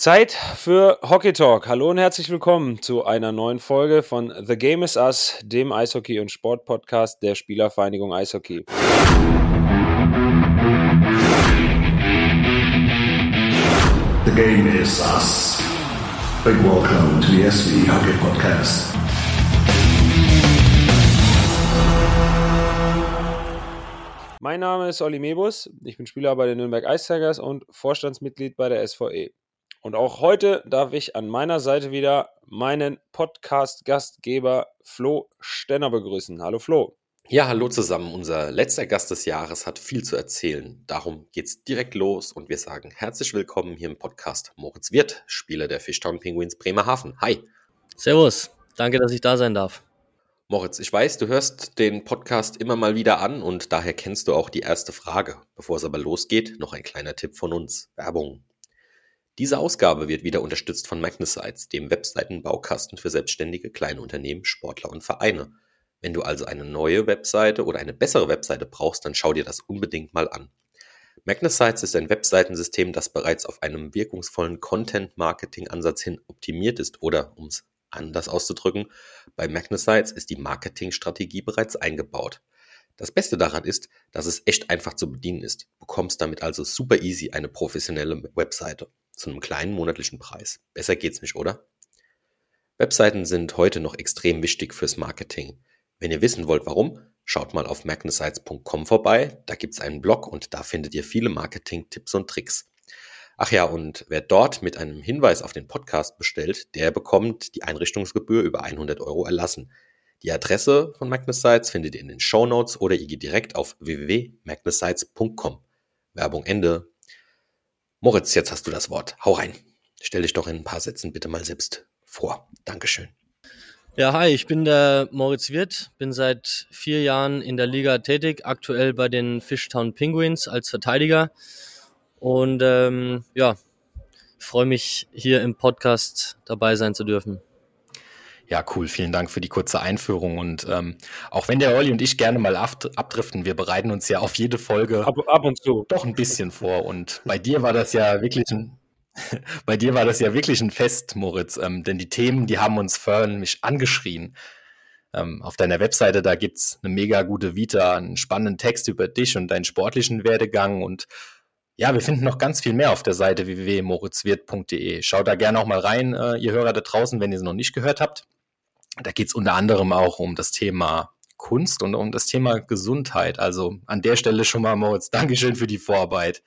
Zeit für Hockey Talk. Hallo und herzlich willkommen zu einer neuen Folge von The Game is Us, dem Eishockey- und Sportpodcast der Spielervereinigung Eishockey. The game is us. Big welcome to the SV Hockey Podcast. Mein Name ist Olli Mebus, ich bin Spieler bei den Nürnberg Ice Tigers und Vorstandsmitglied bei der SVE. Und auch heute darf ich an meiner Seite wieder meinen Podcast-Gastgeber Flo Stenner begrüßen. Hallo Flo. Ja, hallo zusammen. Unser letzter Gast des Jahres hat viel zu erzählen. Darum geht's direkt los und wir sagen herzlich willkommen hier im Podcast Moritz Wirth, Spieler der Fishtown Penguins Bremerhaven. Hi. Servus. Danke, dass ich da sein darf. Moritz, ich weiß, du hörst den Podcast immer mal wieder an und daher kennst du auch die erste Frage. Bevor es aber losgeht, noch ein kleiner Tipp von uns. Werbung. Diese Ausgabe wird wieder unterstützt von Magnesites, dem Webseitenbaukasten für selbstständige kleine Unternehmen, Sportler und Vereine. Wenn du also eine neue Webseite oder eine bessere Webseite brauchst, dann schau dir das unbedingt mal an. Magnesites ist ein Webseitensystem, das bereits auf einem wirkungsvollen Content-Marketing-Ansatz hin optimiert ist oder, um es anders auszudrücken, bei Magnesites ist die Marketingstrategie bereits eingebaut. Das Beste daran ist, dass es echt einfach zu bedienen ist. Du bekommst damit also super easy eine professionelle Webseite zu einem kleinen monatlichen Preis. Besser geht's nicht, oder? Webseiten sind heute noch extrem wichtig fürs Marketing. Wenn ihr wissen wollt, warum, schaut mal auf magnesites.com vorbei. Da gibt's einen Blog und da findet ihr viele Marketing-Tipps und Tricks. Ach ja, und wer dort mit einem Hinweis auf den Podcast bestellt, der bekommt die Einrichtungsgebühr über 100 Euro erlassen. Die Adresse von Magnesites findet ihr in den Show Notes oder ihr geht direkt auf www.magnesites.com. Werbung Ende. Moritz, jetzt hast du das Wort. Hau rein. Stell dich doch in ein paar Sätzen bitte mal selbst vor. Dankeschön. Ja, hi, ich bin der Moritz Wirth, bin seit vier Jahren in der Liga tätig, aktuell bei den Fishtown Penguins als Verteidiger und ähm, ja, freue mich hier im Podcast dabei sein zu dürfen. Ja, cool. Vielen Dank für die kurze Einführung. Und ähm, auch wenn der Olli und ich gerne mal abdriften, wir bereiten uns ja auf jede Folge ab, ab und zu doch ein bisschen vor. Und bei dir war das ja wirklich ein, bei dir war das ja wirklich ein Fest, Moritz. Ähm, denn die Themen, die haben uns förmlich angeschrien. Ähm, auf deiner Webseite, da gibt's eine mega gute Vita, einen spannenden Text über dich und deinen sportlichen Werdegang und ja, wir finden noch ganz viel mehr auf der Seite www.moritzwirt.de. Schaut da gerne auch mal rein, äh, ihr Hörer da draußen, wenn ihr sie noch nicht gehört habt. Da geht es unter anderem auch um das Thema Kunst und um das Thema Gesundheit. Also an der Stelle schon mal, Moritz, Dankeschön für die Vorarbeit.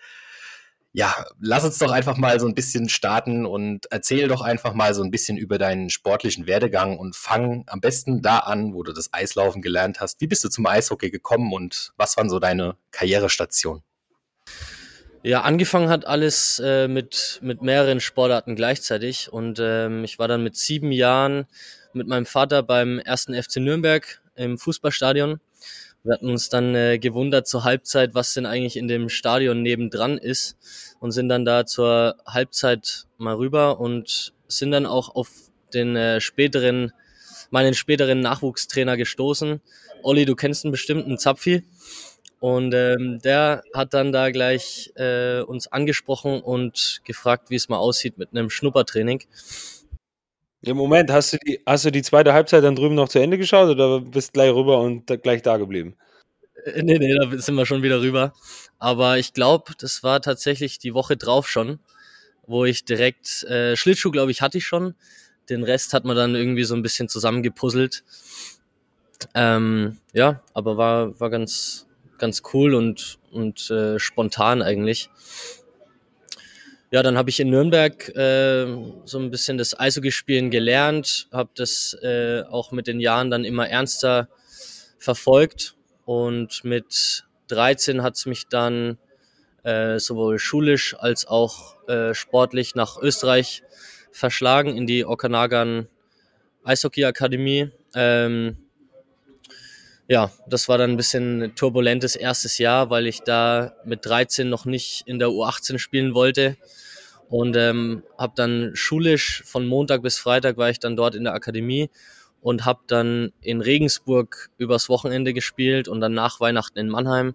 Ja, lass uns doch einfach mal so ein bisschen starten und erzähl doch einfach mal so ein bisschen über deinen sportlichen Werdegang und fang am besten da an, wo du das Eislaufen gelernt hast. Wie bist du zum Eishockey gekommen und was waren so deine Karrierestationen? Ja, angefangen hat alles äh, mit, mit mehreren Sportarten gleichzeitig und ähm, ich war dann mit sieben Jahren mit meinem Vater beim ersten FC Nürnberg im Fußballstadion. Wir hatten uns dann äh, gewundert zur Halbzeit, was denn eigentlich in dem Stadion nebendran ist und sind dann da zur Halbzeit mal rüber und sind dann auch auf den äh, späteren, meinen späteren Nachwuchstrainer gestoßen. Olli, du kennst einen bestimmten Zapfi. Und ähm, der hat dann da gleich äh, uns angesprochen und gefragt, wie es mal aussieht mit einem Schnuppertraining. Im Moment, hast du, die, hast du die zweite Halbzeit dann drüben noch zu Ende geschaut oder bist gleich rüber und da, gleich da geblieben? Äh, nee, nee, da sind wir schon wieder rüber. Aber ich glaube, das war tatsächlich die Woche drauf schon, wo ich direkt, äh, Schlittschuh, glaube ich, hatte ich schon. Den Rest hat man dann irgendwie so ein bisschen zusammengepuzzelt. Ähm, ja, aber war, war ganz, ganz cool und, und äh, spontan eigentlich. Ja, dann habe ich in Nürnberg äh, so ein bisschen das Eishockeyspielen gelernt, habe das äh, auch mit den Jahren dann immer ernster verfolgt und mit 13 hat es mich dann äh, sowohl schulisch als auch äh, sportlich nach Österreich verschlagen in die Okanagan Eishockey Akademie. Ähm, ja, das war dann ein bisschen turbulentes erstes Jahr, weil ich da mit 13 noch nicht in der U18 spielen wollte. Und ähm, habe dann schulisch von Montag bis Freitag war ich dann dort in der Akademie und habe dann in Regensburg übers Wochenende gespielt und dann nach Weihnachten in Mannheim.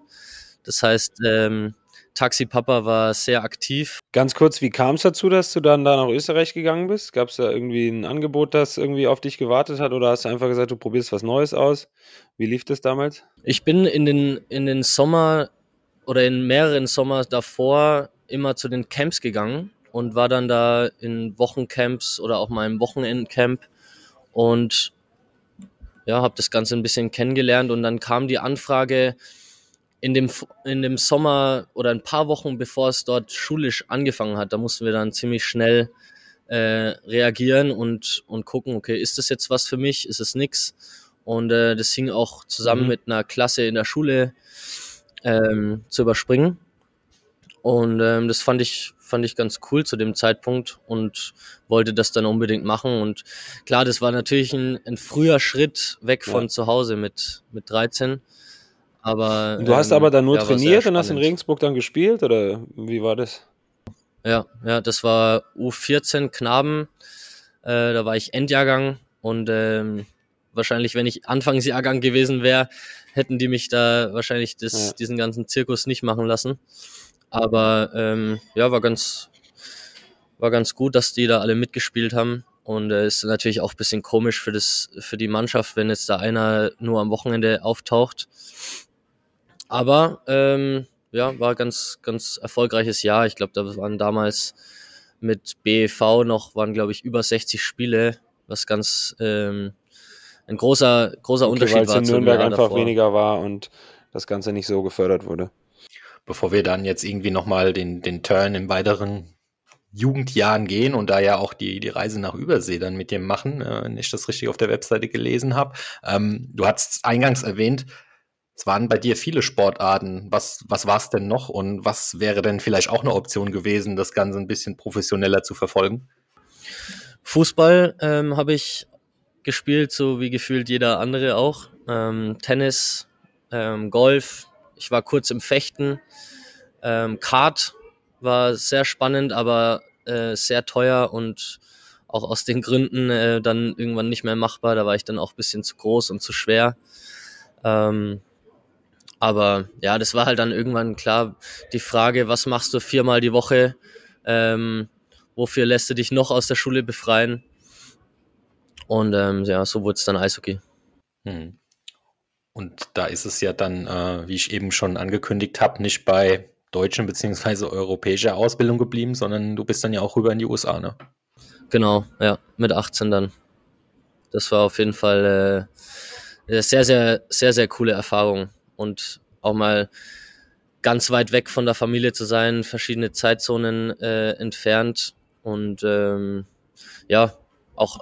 Das heißt, ähm, Taxi Papa war sehr aktiv. Ganz kurz, wie kam es dazu, dass du dann da nach Österreich gegangen bist? Gab es da irgendwie ein Angebot, das irgendwie auf dich gewartet hat oder hast du einfach gesagt, du probierst was Neues aus? Wie lief das damals? Ich bin in den, in den Sommer oder in mehreren Sommer davor immer zu den Camps gegangen und war dann da in Wochencamps oder auch mal im Wochenendcamp und ja, habe das Ganze ein bisschen kennengelernt und dann kam die Anfrage in dem, in dem Sommer oder ein paar Wochen bevor es dort schulisch angefangen hat, da mussten wir dann ziemlich schnell äh, reagieren und, und gucken, okay, ist das jetzt was für mich, ist es nix? Und äh, das hing auch zusammen mhm. mit einer Klasse in der Schule ähm, zu überspringen. Und ähm, das fand ich, fand ich ganz cool zu dem Zeitpunkt und wollte das dann unbedingt machen. Und klar, das war natürlich ein, ein früher Schritt weg von ja. zu Hause mit, mit 13. Aber, du hast ähm, aber dann nur ja, trainiert und hast in Regensburg dann gespielt oder wie war das? Ja, ja, das war U14 Knaben. Äh, da war ich Endjahrgang und ähm, wahrscheinlich, wenn ich Anfangsjahrgang gewesen wäre, hätten die mich da wahrscheinlich das, ja. diesen ganzen Zirkus nicht machen lassen. Aber ähm, ja, war ganz, war ganz gut, dass die da alle mitgespielt haben. Und äh, ist natürlich auch ein bisschen komisch für, das, für die Mannschaft, wenn jetzt da einer nur am Wochenende auftaucht. Aber ähm, ja, war ganz, ganz erfolgreiches Jahr. Ich glaube, da waren damals mit BEV noch, waren glaube ich über 60 Spiele, was ganz ähm, ein großer, großer okay, Unterschied war. Weil es in Nürnberg einfach davor. weniger war und das Ganze nicht so gefördert wurde. Bevor wir dann jetzt irgendwie nochmal den, den Turn in weiteren Jugendjahren gehen und da ja auch die, die Reise nach Übersee dann mit dir machen, äh, wenn ich das richtig auf der Webseite gelesen habe. Ähm, du hast eingangs erwähnt, es waren bei dir viele Sportarten. Was, was war es denn noch und was wäre denn vielleicht auch eine Option gewesen, das Ganze ein bisschen professioneller zu verfolgen? Fußball ähm, habe ich gespielt, so wie gefühlt jeder andere auch. Ähm, Tennis, ähm, Golf. Ich war kurz im Fechten. Ähm, Kart war sehr spannend, aber äh, sehr teuer und auch aus den Gründen äh, dann irgendwann nicht mehr machbar. Da war ich dann auch ein bisschen zu groß und zu schwer. Ähm, aber ja, das war halt dann irgendwann klar die Frage, was machst du viermal die Woche? Ähm, wofür lässt du dich noch aus der Schule befreien? Und ähm, ja, so wurde es dann Eishockey. Hm. Und da ist es ja dann, äh, wie ich eben schon angekündigt habe, nicht bei deutschen bzw. europäischer Ausbildung geblieben, sondern du bist dann ja auch rüber in die USA, ne? Genau, ja, mit 18 dann. Das war auf jeden Fall äh, eine sehr, sehr, sehr, sehr coole Erfahrung und auch mal ganz weit weg von der Familie zu sein, verschiedene Zeitzonen äh, entfernt und ähm, ja, auch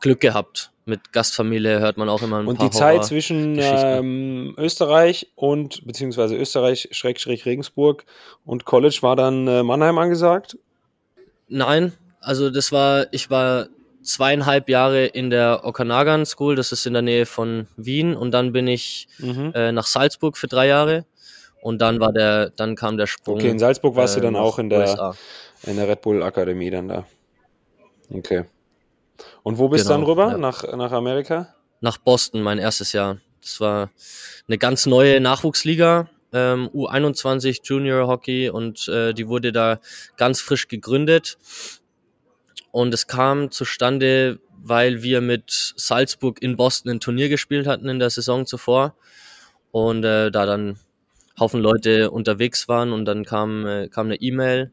Glück gehabt. Mit Gastfamilie hört man auch immer ein und paar Und die Zeit zwischen ähm, Österreich und, beziehungsweise Österreich, Schrägstrich Regensburg und College war dann äh, Mannheim angesagt? Nein, also das war, ich war zweieinhalb Jahre in der Okanagan School, das ist in der Nähe von Wien, und dann bin ich mhm. äh, nach Salzburg für drei Jahre. Und dann war der, dann kam der Sprung. Okay, in Salzburg warst äh, du dann auch in der, in der Red Bull Akademie dann da. Okay. Und wo bist du genau, dann rüber? Ja. Nach, nach Amerika? Nach Boston, mein erstes Jahr. Das war eine ganz neue Nachwuchsliga, ähm, U21 Junior Hockey und äh, die wurde da ganz frisch gegründet. Und es kam zustande, weil wir mit Salzburg in Boston ein Turnier gespielt hatten in der Saison zuvor. Und äh, da dann Haufen Leute unterwegs waren und dann kam, äh, kam eine E-Mail.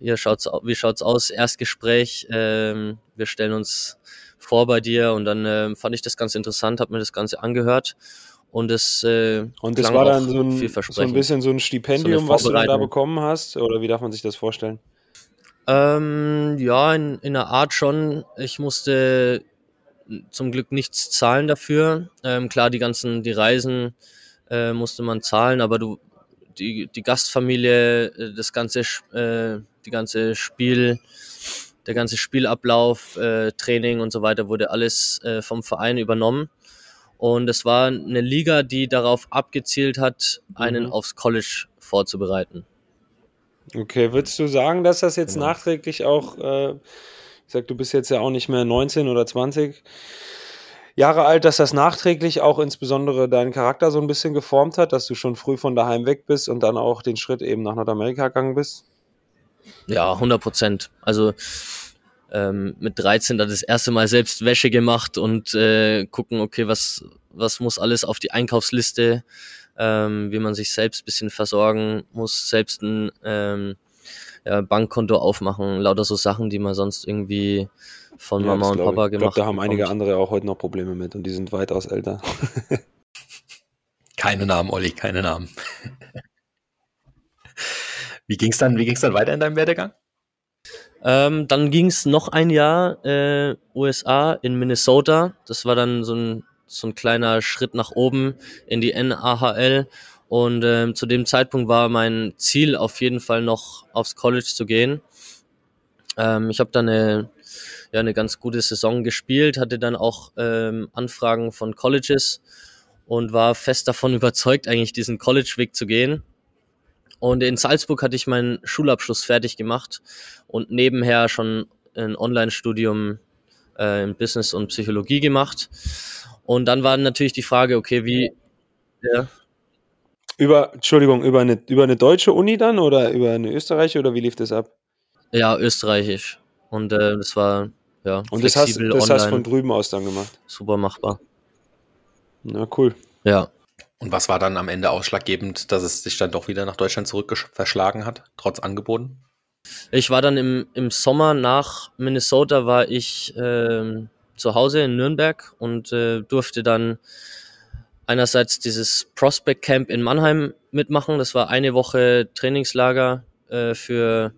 Hier schaut's, wie schaut's aus? Erstgespräch. Ähm, wir stellen uns vor bei dir und dann äh, fand ich das ganz interessant, habe mir das Ganze angehört und es äh, und das war dann so ein, so ein bisschen so ein Stipendium, so was du da bekommen hast oder wie darf man sich das vorstellen? Ähm, ja, in, in einer Art schon. Ich musste zum Glück nichts zahlen dafür. Ähm, klar, die ganzen, die Reisen äh, musste man zahlen, aber du, die, die Gastfamilie, äh, das ganze, äh, die ganze Spiel, der ganze Spielablauf, äh, Training und so weiter wurde alles äh, vom Verein übernommen. Und es war eine Liga, die darauf abgezielt hat, einen mhm. aufs College vorzubereiten. Okay, würdest du sagen, dass das jetzt genau. nachträglich auch, äh, ich sag, du bist jetzt ja auch nicht mehr 19 oder 20, Jahre alt, dass das nachträglich auch insbesondere deinen Charakter so ein bisschen geformt hat, dass du schon früh von daheim weg bist und dann auch den Schritt eben nach Nordamerika gegangen bist? Ja, 100 Prozent. Also ähm, mit 13 dann das erste Mal selbst Wäsche gemacht und äh, gucken, okay, was, was muss alles auf die Einkaufsliste, ähm, wie man sich selbst bisschen versorgen muss, selbst ein ähm, ja, Bankkonto aufmachen, lauter so Sachen, die man sonst irgendwie von Ja, Mama und Papa ich. Ich gemacht glaube, da haben einige bekommt. andere auch heute noch Probleme mit und die sind weitaus älter. Keine Namen, Olli, keine Namen. Wie ging's dann, wie ging's dann weiter in deinem Werdegang? Ähm, dann ging's noch ein Jahr äh, USA in Minnesota. Das war dann so ein, so ein kleiner Schritt nach oben in die NAHL. Und ähm, zu dem Zeitpunkt war mein Ziel auf jeden Fall noch aufs College zu gehen. Ähm, ich habe dann eine, ja, eine ganz gute Saison gespielt, hatte dann auch ähm, Anfragen von Colleges und war fest davon überzeugt, eigentlich diesen College-Weg zu gehen. Und in Salzburg hatte ich meinen Schulabschluss fertig gemacht und nebenher schon ein Online-Studium äh, in Business und Psychologie gemacht. Und dann war natürlich die Frage, okay, wie, ja, Über, Entschuldigung, über eine, über eine deutsche Uni dann oder über eine österreichische oder wie lief das ab? ja österreichisch. Und äh, das war ja Und das hast, das hast online, von drüben aus dann gemacht. super machbar. Na cool. Ja, Und was war dann am Ende ausschlaggebend, dass es dich dann doch wieder nach Deutschland zurück verschlagen hat, trotz Angeboten? Ich war dann im, im Sommer nach Minnesota, war ich ähm, zu Hause in Nürnberg und äh, durfte dann einerseits dieses Prospect Camp in Mannheim mitmachen. Das war eine Woche Trainingslager äh, für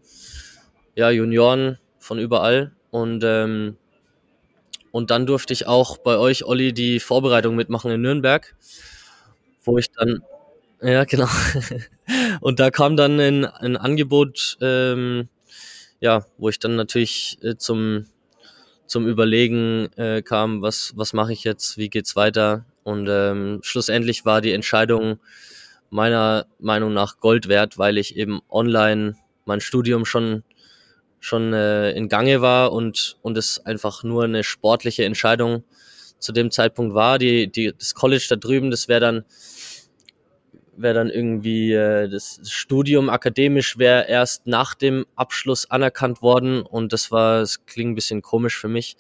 ja, Junioren von überall. Und, ähm, und dann durfte ich auch bei euch, Olli, die Vorbereitung mitmachen in Nürnberg, wo ich dann, ja, genau. Und da kam dann ein, ein Angebot, ähm, ja, wo ich dann natürlich äh, zum, zum Überlegen äh, kam, was, was mache ich jetzt, wie geht's weiter. Und ähm, schlussendlich war die Entscheidung meiner Meinung nach Gold wert, weil ich eben online mein Studium schon schon äh, in Gange war und und es einfach nur eine sportliche Entscheidung zu dem Zeitpunkt war. Die die das College da drüben, das wäre dann wäre dann irgendwie äh, das Studium akademisch wäre erst nach dem Abschluss anerkannt worden und das war es klingt ein bisschen komisch für mich.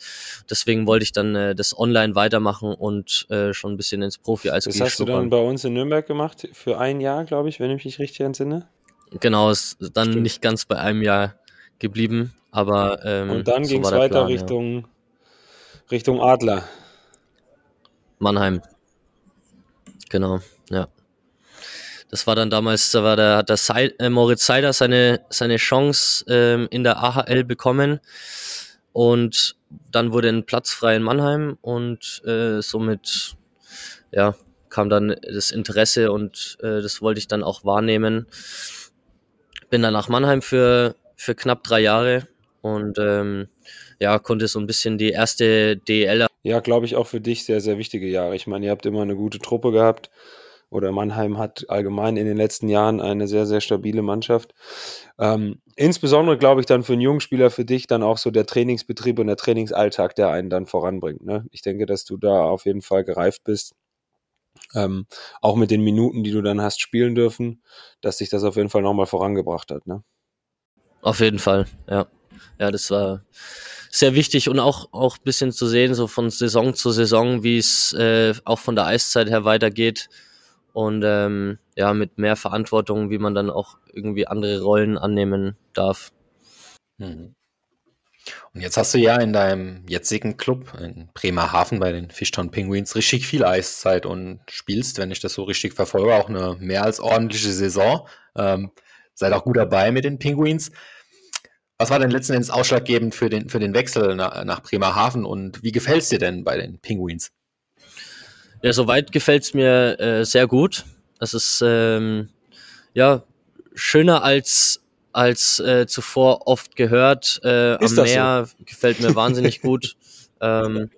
Deswegen wollte ich dann äh, das online weitermachen und äh, schon ein bisschen ins Profi als Das hast du dann bei uns in Nürnberg gemacht für ein Jahr, glaube ich, wenn ich mich richtig entsinne. Genau, ist dann Stimmt. nicht ganz bei einem Jahr geblieben, aber ähm, Und dann so ging es weiter Plan, ja. Richtung, Richtung Adler. Mannheim. Genau, ja. Das war dann damals, da war der, hat der Sei, äh, Moritz Seider seine, seine Chance ähm, in der AHL bekommen und dann wurde ein Platz frei in Mannheim und äh, somit ja, kam dann das Interesse und äh, das wollte ich dann auch wahrnehmen. Bin dann nach Mannheim für, für knapp drei Jahre und ähm, ja, konnte so ein bisschen die erste DL Ja, glaube ich auch für dich sehr, sehr wichtige Jahre. Ich meine, ihr habt immer eine gute Truppe gehabt. Oder Mannheim hat allgemein in den letzten Jahren eine sehr, sehr stabile Mannschaft. Ähm, insbesondere, glaube ich, dann für einen jungen Spieler, für dich dann auch so der Trainingsbetrieb und der Trainingsalltag, der einen dann voranbringt. Ne? Ich denke, dass du da auf jeden Fall gereift bist. Ähm, auch mit den Minuten, die du dann hast spielen dürfen, dass sich das auf jeden Fall nochmal vorangebracht hat. Ne? Auf jeden Fall, ja. Ja, das war sehr wichtig und auch auch ein bisschen zu sehen, so von Saison zu Saison, wie es äh, auch von der Eiszeit her weitergeht. Und ähm, ja, mit mehr Verantwortung, wie man dann auch irgendwie andere Rollen annehmen darf. Mhm. Und jetzt hast du ja in deinem jetzigen Club in Bremerhaven bei den Fishtown Penguins richtig viel Eiszeit und spielst, wenn ich das so richtig verfolge, auch eine mehr als ordentliche Saison. Ähm, seid auch gut dabei mit den Penguins. Was war denn letzten Endes ausschlaggebend für den, für den Wechsel nach, nach Bremerhaven und wie gefällt es dir denn bei den Penguins? Ja, soweit gefällt's mir äh, sehr gut. Es ist ähm, ja schöner als als äh, zuvor oft gehört. Äh, am das so? Meer gefällt mir wahnsinnig gut. Ähm,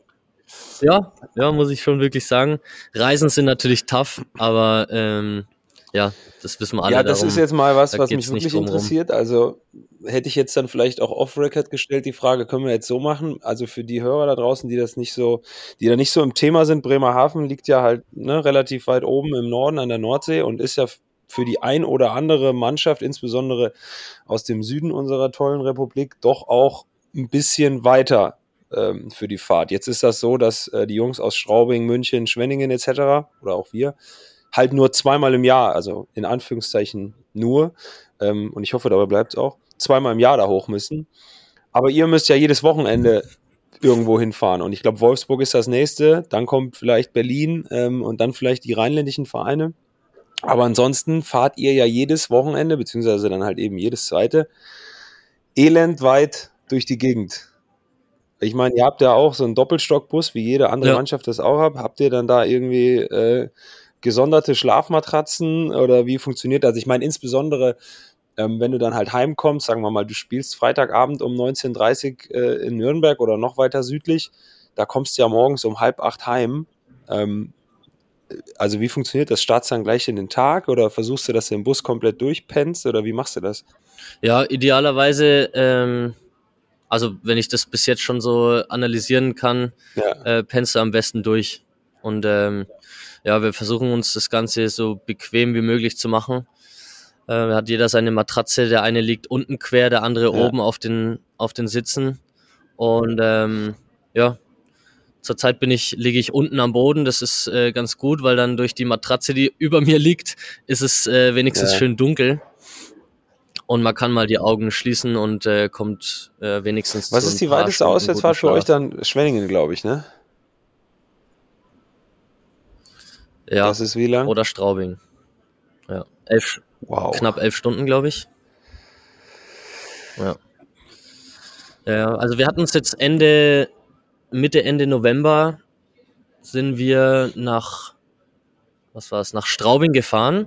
ja, ja, muss ich schon wirklich sagen. Reisen sind natürlich tough, aber ähm, ja, das wissen wir alle. Ja, das darum, ist jetzt mal was, was mich wirklich interessiert. Also hätte ich jetzt dann vielleicht auch off-Record gestellt, die Frage, können wir jetzt so machen? Also für die Hörer da draußen, die das nicht so, die da nicht so im Thema sind, Bremerhaven liegt ja halt ne, relativ weit oben im Norden an der Nordsee und ist ja für die ein oder andere Mannschaft, insbesondere aus dem Süden unserer tollen Republik, doch auch ein bisschen weiter ähm, für die Fahrt. Jetzt ist das so, dass äh, die Jungs aus Straubing, München, Schwenningen etc. oder auch wir halt nur zweimal im Jahr, also in Anführungszeichen nur, ähm, und ich hoffe, dabei bleibt es auch, zweimal im Jahr da hoch müssen. Aber ihr müsst ja jedes Wochenende irgendwo hinfahren. Und ich glaube, Wolfsburg ist das nächste, dann kommt vielleicht Berlin ähm, und dann vielleicht die rheinländischen Vereine. Aber ansonsten fahrt ihr ja jedes Wochenende, beziehungsweise dann halt eben jedes zweite, elendweit durch die Gegend. Ich meine, ihr habt ja auch so einen Doppelstockbus, wie jede andere Ja. Mannschaft das auch hat. Habt ihr dann da irgendwie äh, gesonderte Schlafmatratzen oder wie funktioniert das? Ich meine, insbesondere, ähm, wenn du dann halt heimkommst, sagen wir mal, du spielst Freitagabend um 19.30 Uhr äh, in Nürnberg oder noch weiter südlich, da kommst du ja morgens um halb acht heim. Ähm, also wie funktioniert das? Startst du dann gleich in den Tag oder versuchst du, dass du den Bus komplett durchpennst oder wie machst du das? Ja, idealerweise, ähm, also wenn ich das bis jetzt schon so analysieren kann, Ja, äh, pennst du am besten durch. Und ähm, ja, wir versuchen uns das Ganze so bequem wie möglich zu machen. Äh, hat jeder seine Matratze, der eine liegt unten quer, der andere Ja. oben auf den, auf den Sitzen. Und ähm, ja, zurzeit bin ich, liege ich unten am Boden. Das ist äh, ganz gut, weil dann durch die Matratze, die über mir liegt, ist es äh, wenigstens Ja. schön dunkel. Und man kann mal die Augen schließen und äh, kommt äh, wenigstens Was ist die weiteste Auswärtsfahrt für euch dann? Schwenningen, glaube ich, ne? Ja, Das ist wie lang? oder Straubing. Ja, elf, wow. knapp elf Stunden, glaube ich. Ja. Ja, also wir hatten es jetzt Ende, Mitte, Ende November sind wir nach, was war es, nach Straubing gefahren.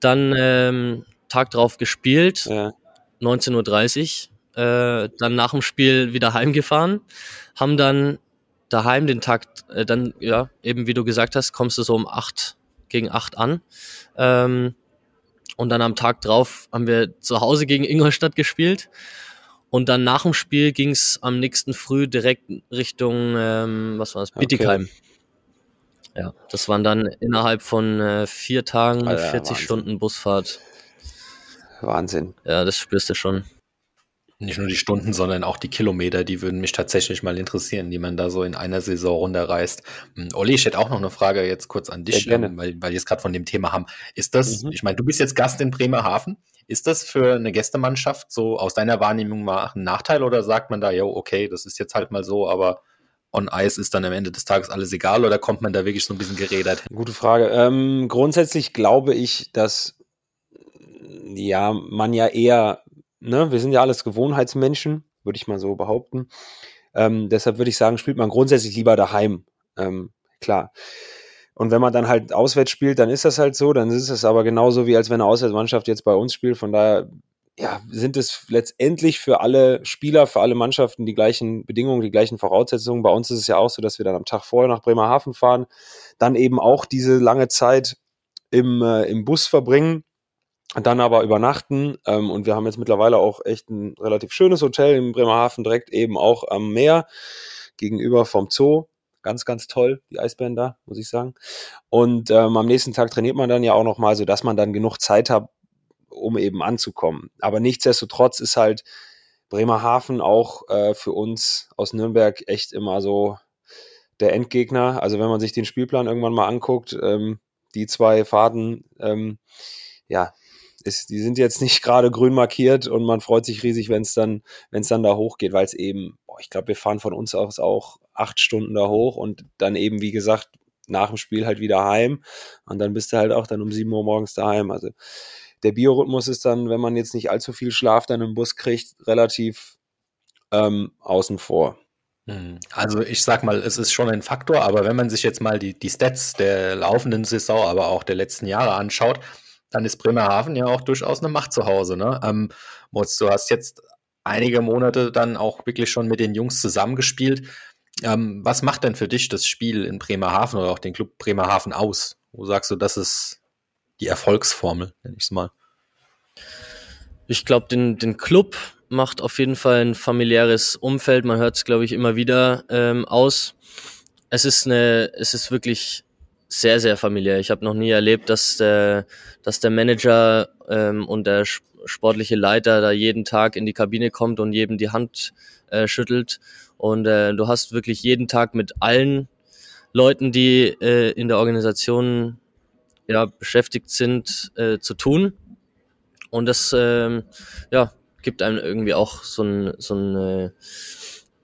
Dann ähm, Tag drauf gespielt, Ja. 19.30 Uhr. Äh, dann nach dem Spiel wieder heimgefahren. Haben dann daheim den Tag, äh, dann, ja, eben wie du gesagt hast, kommst du so um acht gegen acht an. Ähm, und dann am Tag drauf haben wir zu Hause gegen Ingolstadt gespielt. Und dann nach dem Spiel ging es am nächsten Früh direkt Richtung, ähm, was war das, Okay. Bietigheim. Ja, das waren dann innerhalb von äh, vier Tagen Alter, 40 Wahnsinn. Stunden Busfahrt. Wahnsinn. Ja, das spürst du schon. Nicht nur die Stunden, sondern auch die Kilometer, die würden mich tatsächlich mal interessieren, die man da so in einer Saison runterreißt. Hm, Olli, ich hätte auch noch eine Frage jetzt kurz an dich, Ja, ähm, weil, weil wir jetzt gerade von dem Thema haben. Ist das, Mhm. ich meine, du bist jetzt Gast in Bremerhaven. Ist das für eine Gästemannschaft so aus deiner Wahrnehmung mal ein Nachteil oder sagt man da, ja, okay, das ist jetzt halt mal so, aber on Ice ist dann am Ende des Tages alles egal oder kommt man da wirklich so ein bisschen gerädert? Gute Frage. Ähm, grundsätzlich glaube ich, dass ja man ja eher, ne, wir sind ja alles Gewohnheitsmenschen, würde ich mal so behaupten. Ähm, deshalb würde ich sagen, spielt man grundsätzlich lieber daheim. Ähm, klar. Und wenn man dann halt auswärts spielt, dann ist das halt so. Dann ist es aber genauso wie als wenn eine Auswärtsmannschaft jetzt bei uns spielt. Von daher ja, sind es letztendlich für alle Spieler, für alle Mannschaften die gleichen Bedingungen, die gleichen Voraussetzungen. Bei uns ist es ja auch so, dass wir dann am Tag vorher nach Bremerhaven fahren, dann eben auch diese lange Zeit im, äh, im Bus verbringen, dann aber übernachten. Ähm, und wir haben jetzt mittlerweile auch echt ein relativ schönes Hotel in Bremerhaven, direkt eben auch am Meer, gegenüber vom Zoo. Ganz, ganz toll, die Eisbären da, muss ich sagen. Und ähm, am nächsten Tag trainiert man dann ja auch nochmal, sodass man dann genug Zeit hat, um eben anzukommen. Aber nichtsdestotrotz ist halt Bremerhaven auch äh, für uns aus Nürnberg echt immer so der Endgegner. Also wenn man sich den Spielplan irgendwann mal anguckt, ähm, die zwei Fahrten, ähm, ja, ist, die sind jetzt nicht gerade grün markiert und man freut sich riesig, wenn es dann, wenn es dann da hochgeht, weil es eben, boah, ich glaube, wir fahren von uns aus auch acht Stunden da hoch und dann eben, wie gesagt, nach dem Spiel halt wieder heim und dann bist du halt auch dann um sieben Uhr morgens daheim. Also der Biorhythmus ist dann, wenn man jetzt nicht allzu viel Schlaf dann im Bus kriegt, relativ ähm, außen vor. Hm. Also ich sag mal, es ist schon ein Faktor, aber wenn man sich jetzt mal die, die Stats der laufenden Saison, aber auch der letzten Jahre anschaut, dann ist Bremerhaven ja auch durchaus eine Macht zu Hause. Ne? Ähm, Moritz, du hast jetzt einige Monate dann auch wirklich schon mit den Jungs zusammengespielt. Ähm, was macht denn für dich das Spiel in Bremerhaven oder auch den Club Bremerhaven aus? Wo sagst du, das ist die Erfolgsformel, nenne ich es mal? Ich glaube, den, den Club macht auf jeden Fall ein familiäres Umfeld. Man hört es, glaube ich, immer wieder ähm, aus. Es ist eine, es ist wirklich sehr, sehr familiär. Ich habe noch nie erlebt, dass der, dass der Manager ähm, und der sportliche Leiter da jeden Tag in die Kabine kommt und jedem die Hand äh, schüttelt. Und äh, du hast wirklich jeden Tag mit allen Leuten, die äh, in der Organisation ja, beschäftigt sind, äh, zu tun. Und das ähm, ja, gibt einem irgendwie auch so ein, so ein äh,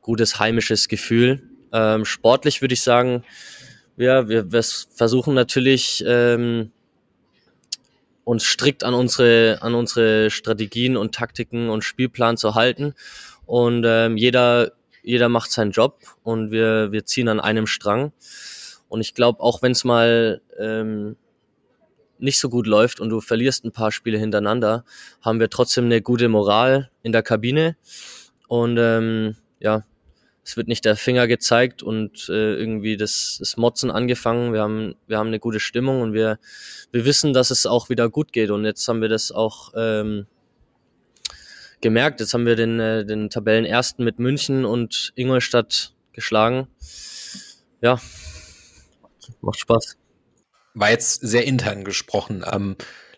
gutes heimisches Gefühl. Ähm, sportlich würde ich sagen, ja, wir, wir versuchen natürlich ähm, uns strikt an unsere, an unsere Strategien und Taktiken und Spielplan zu halten. Und ähm, jeder, jeder macht seinen Job und wir, wir ziehen an einem Strang. Und ich glaube, auch wenn es mal ähm, nicht so gut läuft und du verlierst ein paar Spiele hintereinander, haben wir trotzdem eine gute Moral in der Kabine. Und ähm, ja, es wird nicht der Finger gezeigt und äh, irgendwie das, das Motzen angefangen. Wir haben, wir haben eine gute Stimmung und wir, wir wissen, dass es auch wieder gut geht. Und jetzt haben wir das auch ähm, gemerkt. Jetzt haben wir den, äh, den Tabellenersten mit München und Ingolstadt geschlagen. Ja, macht Spaß. War jetzt sehr intern gesprochen. Ähm,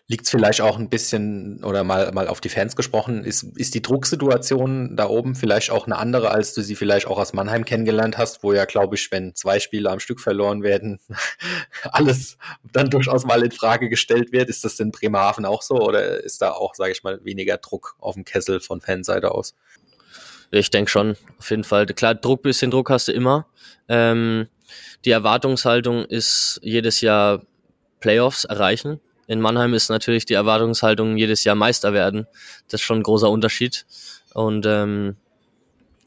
Liegt es vielleicht auch ein bisschen oder mal, mal auf die Fans gesprochen, ist, ist die Drucksituation da oben vielleicht auch eine andere, als du sie vielleicht auch aus Mannheim kennengelernt hast, wo ja, glaube ich, wenn zwei Spiele am Stück verloren werden, alles dann durchaus mal in Frage gestellt wird. Ist das in Bremerhaven auch so oder ist da auch, sage ich mal, weniger Druck auf dem Kessel von Fanseite aus? Ich denke schon, auf jeden Fall. Klar, Druck, bisschen Druck hast du immer. Ähm, die Erwartungshaltung ist jedes Jahr Playoffs erreichen. In Mannheim ist natürlich die Erwartungshaltung jedes Jahr Meister werden. Das ist schon ein großer Unterschied. Und ähm,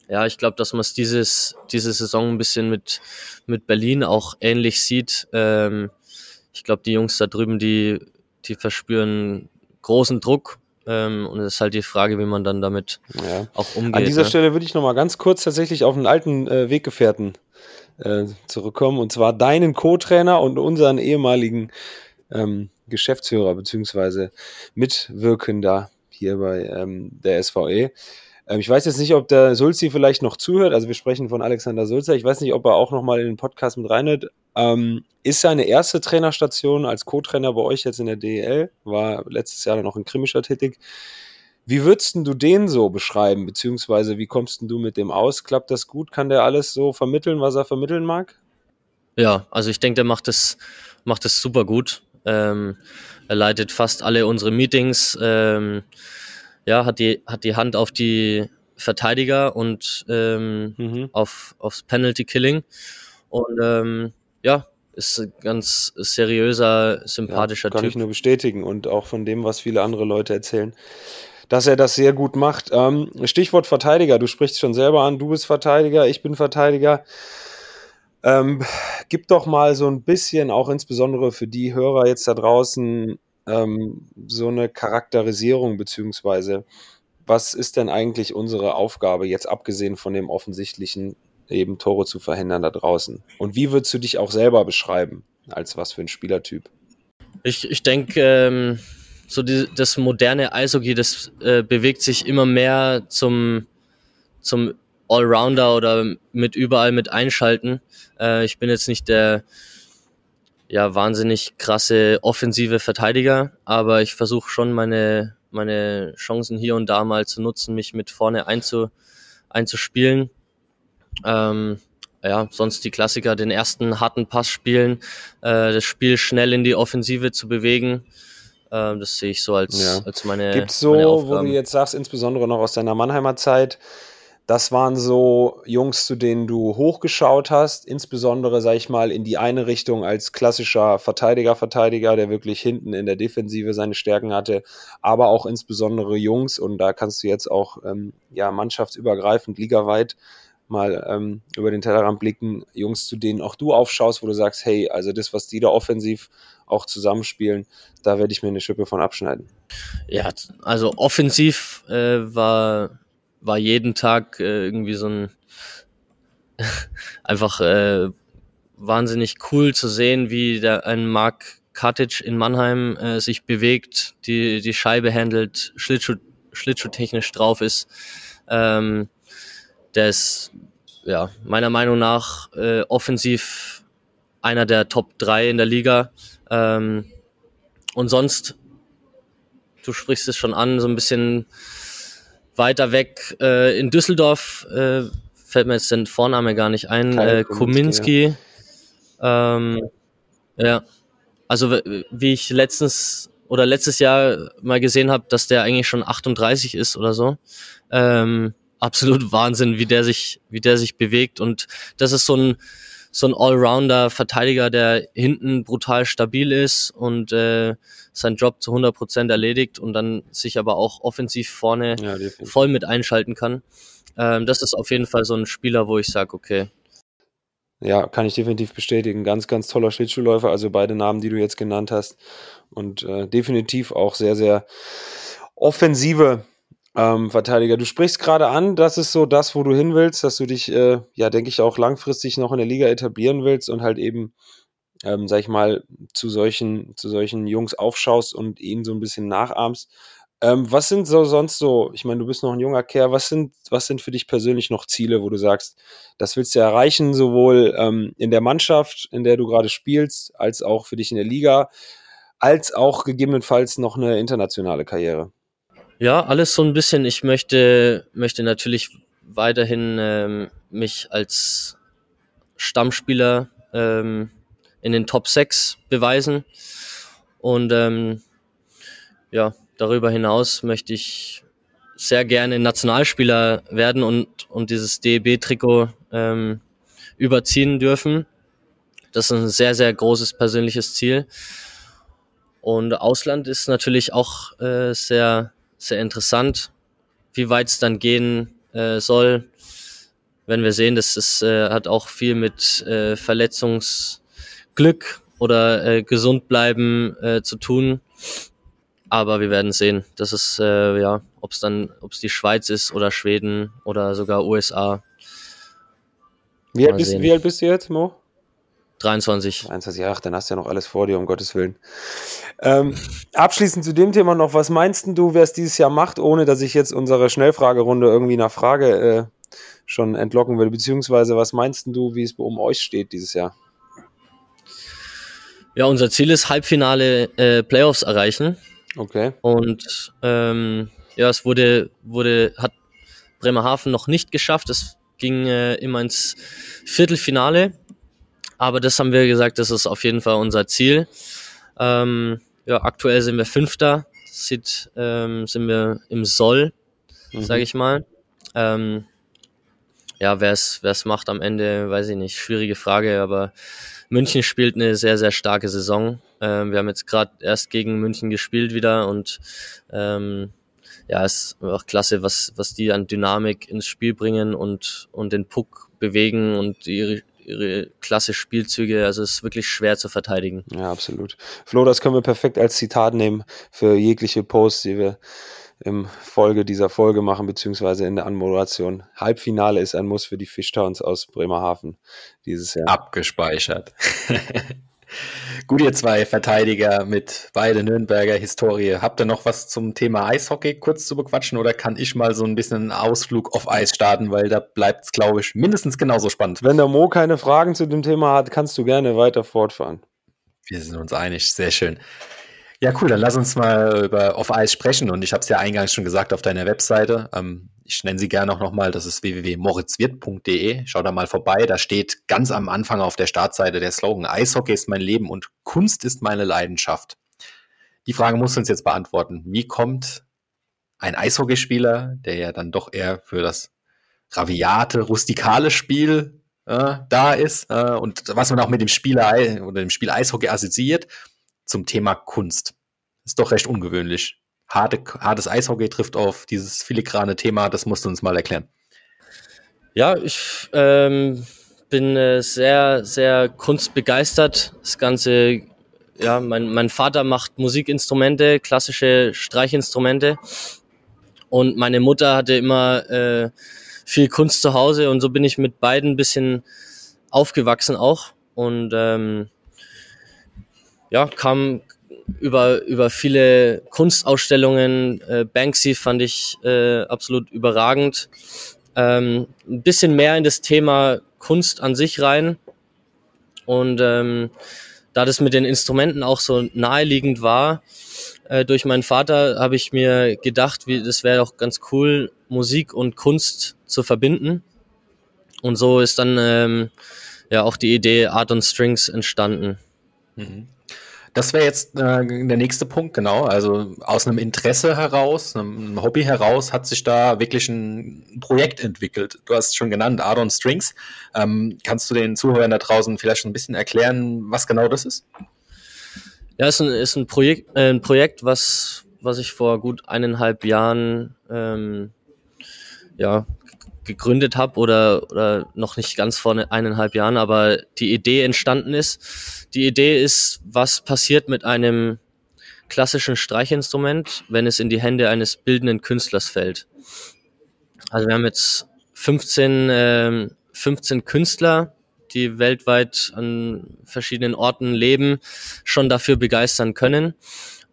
ja, ich glaube, dass man es dieses diese Saison ein bisschen mit mit Berlin auch ähnlich sieht. Ähm, ich glaube, die Jungs da drüben, die die verspüren großen Druck ähm, und es ist halt die Frage, wie man dann damit ja. auch umgeht. An dieser ne? Stelle würde ich noch mal ganz kurz tatsächlich auf einen alten äh, Weggefährten äh, zurückkommen und zwar deinen Co-Trainer und unseren ehemaligen ähm, Geschäftsführer beziehungsweise Mitwirkender hier bei ähm, der SVE. Ähm, ich weiß jetzt nicht, ob der Sulzi vielleicht noch zuhört. Also wir sprechen von Alexander Sulzer. Ich weiß nicht, ob er auch noch mal in den Podcast mit reinhört. Ähm, ist seine erste Trainerstation als Co-Trainer bei euch jetzt in der DEL. War letztes Jahr noch in Krimischer tätig. Wie würdest du den so beschreiben, beziehungsweise wie kommst du mit dem aus? Klappt das gut? Kann der alles so vermitteln, was er vermitteln mag? Ja, also ich denke, der macht es macht es super gut. Ähm, er leitet fast alle unsere Meetings, ähm, ja, hat die, hat die Hand auf die Verteidiger und ähm, mhm. auf, aufs Penalty Killing. Und ähm, ja, ist ein ganz seriöser, sympathischer ja, kann Typ. Kann ich nur bestätigen und auch von dem, was viele andere Leute erzählen, dass er das sehr gut macht. Ähm, Stichwort Verteidiger, du sprichst schon selber an, du bist Verteidiger, ich bin Verteidiger. Ähm, gib doch mal so ein bisschen, auch insbesondere für die Hörer jetzt da draußen, ähm, so eine Charakterisierung, beziehungsweise was ist denn eigentlich unsere Aufgabe, jetzt abgesehen von dem offensichtlichen, eben Tore zu verhindern da draußen? Und wie würdest du dich auch selber beschreiben, als was für ein Spielertyp? Ich, ich denke, ähm, so die, das moderne Eishockey, das äh, bewegt sich immer mehr zum, zum Allrounder oder mit überall mit einschalten. Äh, ich bin jetzt nicht der ja wahnsinnig krasse offensive Verteidiger, aber ich versuche schon meine meine Chancen hier und da mal zu nutzen, mich mit vorne einzu, einzuspielen. Ähm, ja, sonst die Klassiker, den ersten harten Pass spielen, äh, das Spiel schnell in die Offensive zu bewegen. Äh, das sehe ich so als, ja. als meine. Gibt es so, wo du jetzt sagst, insbesondere noch aus deiner Mannheimer Zeit, das waren so Jungs, zu denen du hochgeschaut hast, insbesondere, sag ich mal, in die eine Richtung als klassischer Verteidiger, Verteidiger, der wirklich hinten in der Defensive seine Stärken hatte, aber auch insbesondere Jungs, und da kannst du jetzt auch ähm, ja, mannschaftsübergreifend, ligaweit mal ähm, über den Tellerrand blicken, Jungs, zu denen auch du aufschaust, wo du sagst, hey, also das, was die da offensiv auch zusammenspielen, da werde ich mir eine Schippe von abschneiden. Ja, also offensiv äh, war war jeden Tag äh, irgendwie so ein einfach äh, wahnsinnig cool zu sehen, wie der ein Mark Katic in Mannheim äh, sich bewegt, die, die Scheibe handelt, Schlittschuh, Schlittschuhtechnisch drauf ist. Ähm, der ist ja meiner Meinung nach äh, offensiv einer der Top 3 in der Liga. Ähm, und sonst, du sprichst es schon an, so ein bisschen weiter weg äh, in Düsseldorf äh, fällt mir jetzt den Vorname gar nicht ein. Äh, Kuminski. Ja. Ähm, ja. Also wie ich letztens oder letztes Jahr mal gesehen habe, dass der eigentlich schon 38 ist oder so. Ähm, absolut Wahnsinn, wie der sich, wie der sich bewegt. Und das ist so ein so ein Allrounder-Verteidiger, der hinten brutal stabil ist und äh, seinen Job zu 100 Prozent erledigt und dann sich aber auch offensiv vorne ja, voll mit einschalten kann. Ähm, das ist auf jeden Fall so ein Spieler, wo ich sage, okay. Ja, kann ich definitiv bestätigen. Ganz, ganz toller Schlittschuhläufer. Also beide Namen, die du jetzt genannt hast. Und äh, definitiv auch sehr, sehr offensive ähm, Verteidiger. Du sprichst gerade an, das ist so das, wo du hin willst, dass du dich, äh, ja, denke ich, auch langfristig noch in der Liga etablieren willst und halt eben, ähm, sag ich mal, zu solchen, zu solchen Jungs aufschaust und ihnen so ein bisschen nachahmst. Ähm, was sind so sonst so, ich meine, du bist noch ein junger Kerl, was sind, was sind für dich persönlich noch Ziele, wo du sagst, das willst du erreichen, sowohl ähm, in der Mannschaft, in der du gerade spielst, als auch für dich in der Liga, als auch gegebenenfalls noch eine internationale Karriere? Ja, alles so ein bisschen. Ich möchte, möchte natürlich weiterhin ähm, mich als Stammspieler ähm, in den Top 6 beweisen. Und ähm, ja, darüber hinaus möchte ich sehr gerne Nationalspieler werden und, und dieses DEB-Trikot ähm, überziehen dürfen. Das ist ein sehr, sehr großes persönliches Ziel. Und Ausland ist natürlich auch äh, sehr, sehr interessant, wie weit es dann gehen äh, soll. Wenn wir sehen, das ist, äh, hat auch viel mit äh, Verletzungsglück oder äh, gesund bleiben äh, zu tun. Aber wir werden sehen. Das ist, äh, ja, ob es dann, ob es die Schweiz ist oder Schweden oder sogar USA. Wie alt, bist, wie alt bist du jetzt, Mo? 23. 23, ach, dann hast du ja noch alles vor dir, um Gottes Willen. Ähm, abschließend zu dem Thema noch, was meinst du, wer es dieses Jahr macht, ohne dass ich jetzt unsere Schnellfragerunde irgendwie nach Frage äh, schon entlocken will, beziehungsweise was meinst du, wie es um euch steht dieses Jahr? Ja, unser Ziel ist Halbfinale äh, Playoffs erreichen. Okay. Und ähm, ja, es wurde, wurde, hat Bremerhaven noch nicht geschafft. Es ging äh, immer ins Viertelfinale. Aber das haben wir gesagt, das ist auf jeden Fall unser Ziel. Ähm, ja, aktuell sind wir Fünfter. sieht, ähm, sind wir im Soll, mhm. sage ich mal. Ähm, ja, wer es macht am Ende, weiß ich nicht. Schwierige Frage, aber München spielt eine sehr, sehr starke Saison. Ähm, wir haben jetzt gerade erst gegen München gespielt wieder und ähm, ja, es ist auch klasse, was, was die an Dynamik ins Spiel bringen und, und den Puck bewegen und ihre, ihre klasse Spielzüge. Also es ist wirklich schwer zu verteidigen. Ja, absolut. Flo, das können wir perfekt als Zitat nehmen für jegliche Posts, die wir im Folge dieser Folge machen, beziehungsweise in der Anmoderation. Halbfinale ist ein Muss für die Fischtowns aus Bremerhaven dieses Jahr. Abgespeichert. Gut, ihr zwei Verteidiger mit beide Nürnberger Historie. Habt ihr noch was zum Thema Eishockey kurz zu bequatschen oder kann ich mal so ein bisschen einen Ausflug auf Eis starten, weil da bleibt es, glaube ich, mindestens genauso spannend. Wenn der Mo keine Fragen zu dem Thema hat, kannst du gerne weiter fortfahren. Wir sind uns einig, sehr schön. Ja, cool, dann lass uns mal über Auf Eis sprechen. Und ich habe es ja eingangs schon gesagt auf deiner Webseite. Ähm, ich nenne sie gerne auch nochmal, das ist www.moritzwirt.de. Schau da mal vorbei. Da steht ganz am Anfang auf der Startseite der Slogan Eishockey ist mein Leben und Kunst ist meine Leidenschaft. Die Frage musst du uns jetzt beantworten. Wie kommt ein Eishockeyspieler, der ja dann doch eher für das raviate, rustikale Spiel äh, da ist äh, und was man auch mit dem Spieler oder dem Spiel Eishockey assoziiert, zum Thema Kunst. Ist doch recht ungewöhnlich. Harte, hartes Eishockey trifft auf dieses filigrane Thema, das musst du uns mal erklären. Ja, ich ähm, bin äh, sehr, sehr kunstbegeistert. Das Ganze, ja, mein, mein Vater macht Musikinstrumente, klassische Streichinstrumente. Und meine Mutter hatte immer äh, viel Kunst zu Hause und so bin ich mit beiden ein bisschen aufgewachsen auch. Und ähm, ja, kam über, über viele Kunstausstellungen. Äh, Banksy fand ich äh, absolut überragend. Ähm, ein bisschen mehr in das Thema Kunst an sich rein. Und ähm, da das mit den Instrumenten auch so naheliegend war, äh, durch meinen Vater habe ich mir gedacht, wie, das wäre auch ganz cool, Musik und Kunst zu verbinden. Und so ist dann ähm, ja auch die Idee Art on Strings entstanden. Mhm. Das wäre jetzt äh, der nächste Punkt, genau. Also aus einem Interesse heraus, einem Hobby heraus, hat sich da wirklich ein Projekt entwickelt. Du hast es schon genannt, Art on Strings. Ähm, kannst du den Zuhörern da draußen vielleicht ein bisschen erklären, was genau das ist? Ja, es ist ein, ist ein Projekt, äh, ein Projekt, was, was ich vor gut eineinhalb Jahren ähm, ja, gegründet habe oder, oder noch nicht ganz vor ne, eineinhalb Jahren, aber die Idee entstanden ist. Die Idee ist, was passiert mit einem klassischen Streichinstrument, wenn es in die Hände eines bildenden Künstlers fällt. Also wir haben jetzt 15, äh, 15 Künstler, die weltweit an verschiedenen Orten leben, schon dafür begeistern können.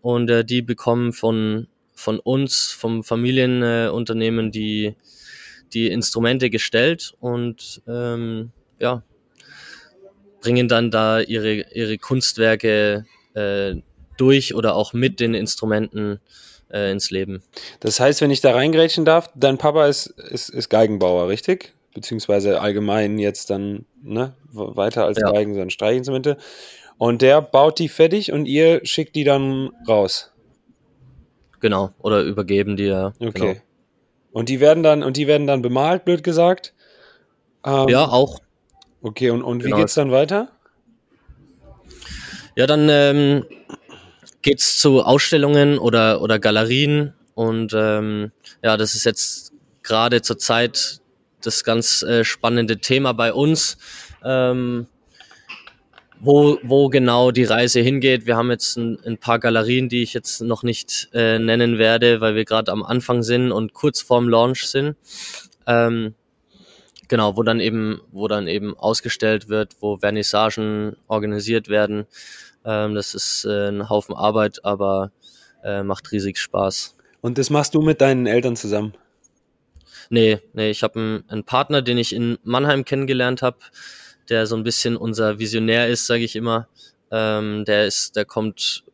Und äh, die bekommen von, von uns, vom Familienunternehmen, äh, die die Instrumente gestellt und ähm, ja, bringen dann da ihre, ihre Kunstwerke äh, durch oder auch mit den Instrumenten äh, ins Leben. Das heißt, wenn ich da reingrätschen darf, dein Papa ist, ist, ist Geigenbauer, richtig? Beziehungsweise allgemein jetzt dann ne, weiter als ja. Geigen, sondern Streichinstrumente. Und der baut die fertig und ihr schickt die dann raus. Genau, oder übergeben die ja. Okay. Genau. Und die werden dann, und die werden dann bemalt, blöd gesagt. Ähm, ja, auch. Okay, und, und wie genau. geht's dann weiter? Ja, dann ähm, geht's zu Ausstellungen oder, oder Galerien und ähm, ja, das ist jetzt gerade zur Zeit das ganz äh, spannende Thema bei uns. Ähm, wo, wo genau die Reise hingeht. Wir haben jetzt ein, ein paar Galerien, die ich jetzt noch nicht äh, nennen werde, weil wir gerade am Anfang sind und kurz vorm Launch sind. Ähm, genau, wo dann eben, wo dann eben ausgestellt wird, wo Vernissagen organisiert werden. Ähm, das ist äh, ein Haufen Arbeit, aber äh, macht riesig Spaß. Und das machst du mit deinen Eltern zusammen? Nee, nee, ich habe einen, einen Partner, den ich in Mannheim kennengelernt habe der so ein bisschen unser Visionär ist, sage ich immer. Ähm, der ist, der kommt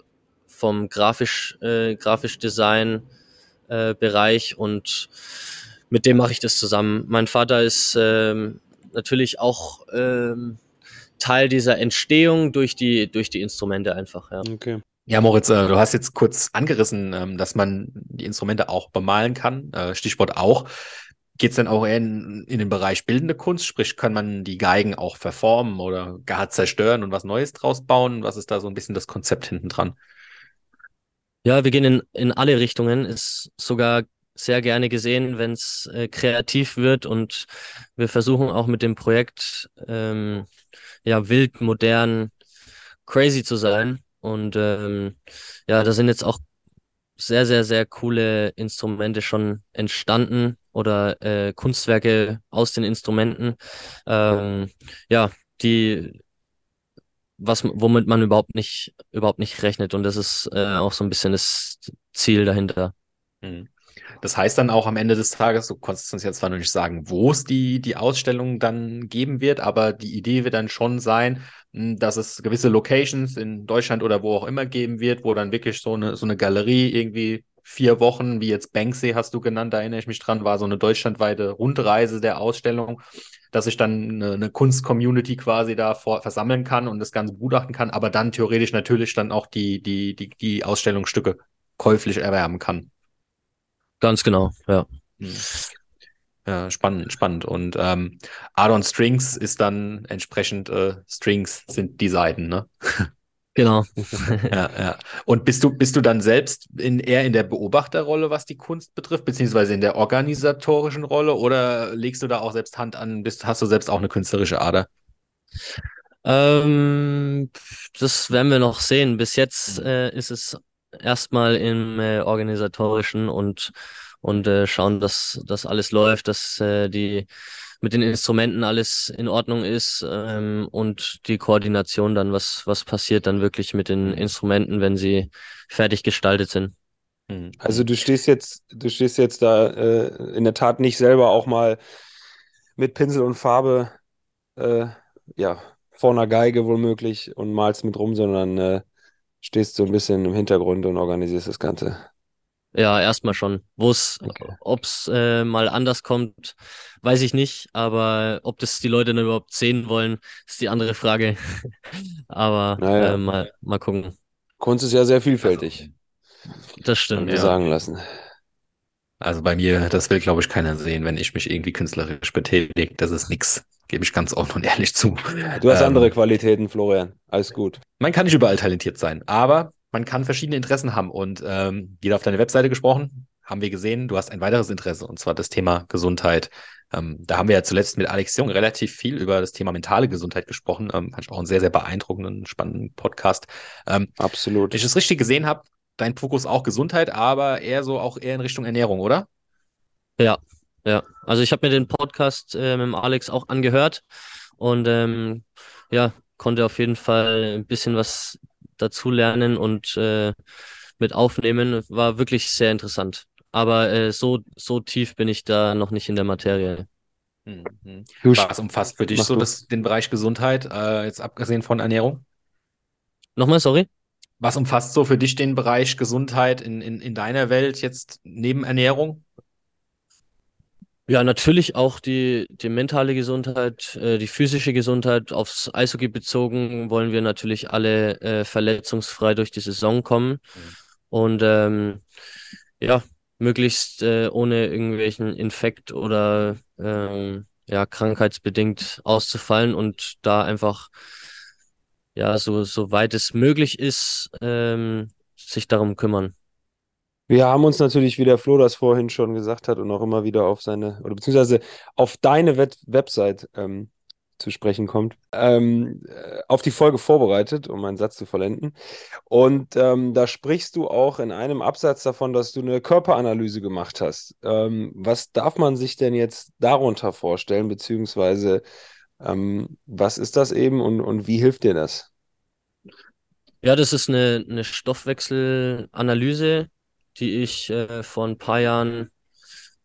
vom grafisch, äh, grafisch Design äh, Bereich und mit dem mache ich das zusammen. Mein Vater ist ähm, natürlich auch ähm, Teil dieser Entstehung durch die durch die Instrumente einfach. Ja. Okay. Ja, Moritz, äh, du hast jetzt kurz angerissen, ähm, dass man die Instrumente auch bemalen kann. Äh, Stichwort auch. Geht es denn auch in, in den Bereich bildende Kunst? Sprich, kann man die Geigen auch verformen oder gar zerstören und was Neues draus bauen? Was ist da so ein bisschen das Konzept hinten dran? Ja, wir gehen in, in alle Richtungen. Ist sogar sehr gerne gesehen, wenn es äh, kreativ wird und wir versuchen auch mit dem Projekt ähm, ja wild, modern, crazy zu sein. Und ähm, ja, da sind jetzt auch sehr, sehr, sehr coole Instrumente schon entstanden oder äh, Kunstwerke aus den Instrumenten. Ähm, ja, die was womit man überhaupt nicht überhaupt nicht rechnet und das ist äh, auch so ein bisschen das Ziel dahinter. Mhm. Das heißt dann auch am Ende des Tages, du konntest uns jetzt zwar noch nicht sagen, wo es die, die Ausstellung dann geben wird, aber die Idee wird dann schon sein, hm, dass es gewisse Locations in Deutschland oder wo auch immer geben wird, wo dann wirklich so eine, so eine Galerie irgendwie vier Wochen, wie jetzt Banksy hast du genannt, da erinnere ich mich dran, war so eine deutschlandweite Rundreise der Ausstellung, dass ich dann eine, eine Kunst-Community quasi da vor, versammeln kann und das Ganze begutachten kann, aber dann theoretisch natürlich dann auch die, die, die, die Ausstellungsstücke käuflich erwerben kann. Ganz genau, ja. Hm. Ja, spannend, spannend. Und ähm, Art Strings ist dann entsprechend äh, Strings sind die Seiten, ne? Genau. ja, ja. Und bist du, bist du dann selbst in, eher in der Beobachterrolle, was die Kunst betrifft, beziehungsweise in der organisatorischen Rolle, oder legst du da auch selbst Hand an, bist, hast du selbst auch eine künstlerische Ader? Ähm, das werden wir noch sehen. Bis jetzt mhm. äh, ist es erstmal im äh, organisatorischen und und äh, schauen, dass das alles läuft, dass äh, die mit den Instrumenten alles in Ordnung ist ähm, und die Koordination dann, was, was passiert dann wirklich mit den Instrumenten, wenn sie fertig gestaltet sind. Mhm. Also du stehst jetzt, du stehst jetzt da äh, in der Tat nicht selber auch mal mit Pinsel und Farbe äh, ja, vor einer Geige womöglich und malst mit rum, sondern äh, stehst so ein bisschen im Hintergrund und organisierst das Ganze. Ja, erstmal schon. Wo es, okay. ob es äh, mal anders kommt, weiß ich nicht. Aber ob das die Leute dann überhaupt sehen wollen, ist die andere Frage. aber naja. äh, mal, mal gucken. Kunst ist ja sehr vielfältig. Das stimmt. Ja. sagen lassen. Also bei mir, das will, glaube ich, keiner sehen, wenn ich mich irgendwie künstlerisch betätige. Das ist nix. Gebe ich ganz offen und ehrlich zu. Du hast ähm, andere Qualitäten, Florian. Alles gut. Man kann nicht überall talentiert sein, aber man kann verschiedene Interessen haben. Und ähm, jeder auf deine Webseite gesprochen, haben wir gesehen, du hast ein weiteres Interesse, und zwar das Thema Gesundheit. Ähm, da haben wir ja zuletzt mit Alex Jung relativ viel über das Thema mentale Gesundheit gesprochen. Ähm, fand ich auch einen sehr, sehr beeindruckenden, spannenden Podcast. Ähm, Absolut. Wenn ich es richtig gesehen habe, dein Fokus auch Gesundheit, aber eher so auch eher in Richtung Ernährung, oder? Ja, ja. Also ich habe mir den Podcast äh, mit Alex auch angehört und ähm, ja, konnte auf jeden Fall ein bisschen was dazulernen und äh, mit aufnehmen. War wirklich sehr interessant. Aber äh, so, so tief bin ich da noch nicht in der Materie. Mhm. Was umfasst für dich so das, den Bereich Gesundheit, äh, jetzt abgesehen von Ernährung? Nochmal, sorry? Was umfasst so für dich den Bereich Gesundheit in, in, in deiner Welt jetzt neben Ernährung? Ja, natürlich auch die, die mentale Gesundheit, äh, die physische Gesundheit. Aufs Eishockey bezogen wollen wir natürlich alle äh, verletzungsfrei durch die Saison kommen. Mhm. Und ähm, ja, möglichst äh, ohne irgendwelchen Infekt oder ähm, ja, krankheitsbedingt auszufallen und da einfach ja, so, so weit es möglich ist, ähm, sich darum kümmern. Wir haben uns natürlich, wie der Flo das vorhin schon gesagt hat und auch immer wieder auf seine, oder beziehungsweise auf deine Web Website ähm, zu sprechen kommt, ähm, äh, auf die Folge vorbereitet, um meinen Satz zu vollenden. Und ähm, da sprichst du auch in einem Absatz davon, dass du eine Körperanalyse gemacht hast. Ähm, was darf man sich denn jetzt darunter vorstellen, beziehungsweise ähm, was ist das eben und, und wie hilft dir das? Ja, das ist eine, eine Stoffwechselanalyse, die ich äh, vor ein paar Jahren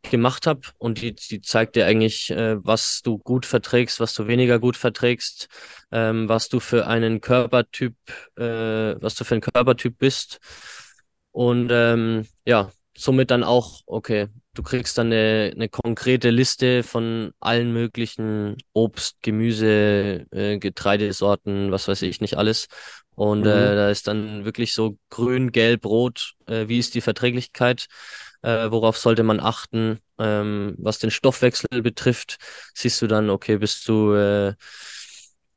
gemacht habe und die, die zeigt dir eigentlich, äh, was du gut verträgst, was du weniger gut verträgst, ähm, was du für einen Körpertyp, äh, was du für ein Körpertyp bist. Und ähm, ja, somit dann auch, okay, du kriegst dann eine, eine konkrete Liste von allen möglichen Obst, Gemüse, äh, Getreidesorten, was weiß ich nicht alles und äh, mhm. äh, da ist dann wirklich so grün, gelb, rot, äh, wie ist die Verträglichkeit, äh, worauf sollte man achten. Ähm, was den Stoffwechsel betrifft, siehst du dann, okay, bist du, äh,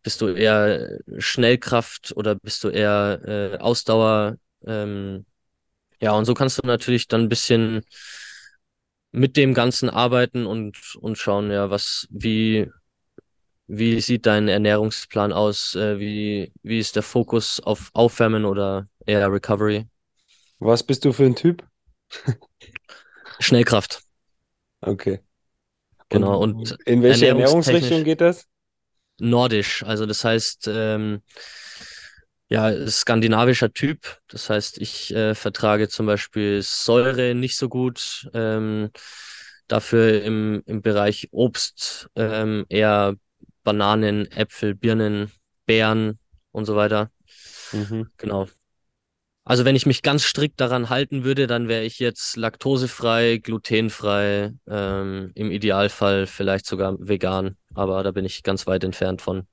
bist du eher Schnellkraft oder bist du eher äh, Ausdauer? Ähm, ja, und so kannst du natürlich dann ein bisschen mit dem Ganzen arbeiten und, und schauen, ja, was, wie, wie sieht dein Ernährungsplan aus? Äh, wie, wie ist der Fokus auf Aufwärmen oder eher Recovery? Was bist du für ein Typ? Schnellkraft. Okay. Genau. Und, in welche Ernährungsrichtung geht das? Nordisch. Also das heißt, ähm, ja, skandinavischer Typ. Das heißt, ich äh, vertrage zum Beispiel Säure nicht so gut. Ähm, dafür im, im Bereich Obst ähm, eher Bananen, Äpfel, Birnen, Beeren und so weiter. Mhm. Genau. Also wenn ich mich ganz strikt daran halten würde, dann wäre ich jetzt laktosefrei, glutenfrei, ähm, im Idealfall vielleicht sogar vegan, aber da bin ich ganz weit entfernt von.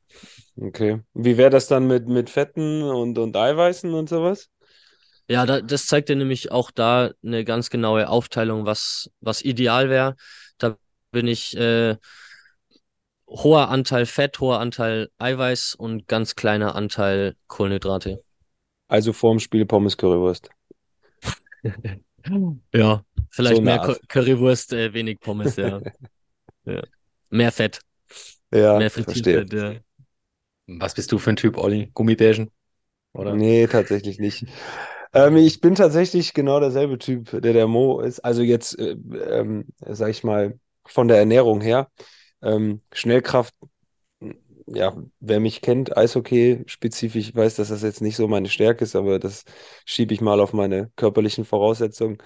Okay. Wie wäre das dann mit, mit Fetten und, und Eiweißen und sowas? Ja, da, das zeigt dir nämlich auch da eine ganz genaue Aufteilung, was, was ideal wäre. Da bin ich äh, hoher Anteil Fett, hoher Anteil Eiweiß und ganz kleiner Anteil Kohlenhydrate. Also vorm Spiel Pommes Currywurst. ja, vielleicht so mehr Currywurst, äh, wenig Pommes, ja. ja. Mehr Fett. Ja, mehr Frittierfett, ja. Was bist du für ein Typ, Olli? Gummibärchen? Oder? Nee, tatsächlich nicht. Ähm, ich bin tatsächlich genau derselbe Typ, der der Mo ist. Also jetzt, äh, ähm, sag ich mal, von der Ernährung her. Ähm, Schnellkraft, ja, wer mich kennt, Eishockey spezifisch, weiß, dass das jetzt nicht so meine Stärke ist, aber das schiebe ich mal auf meine körperlichen Voraussetzungen.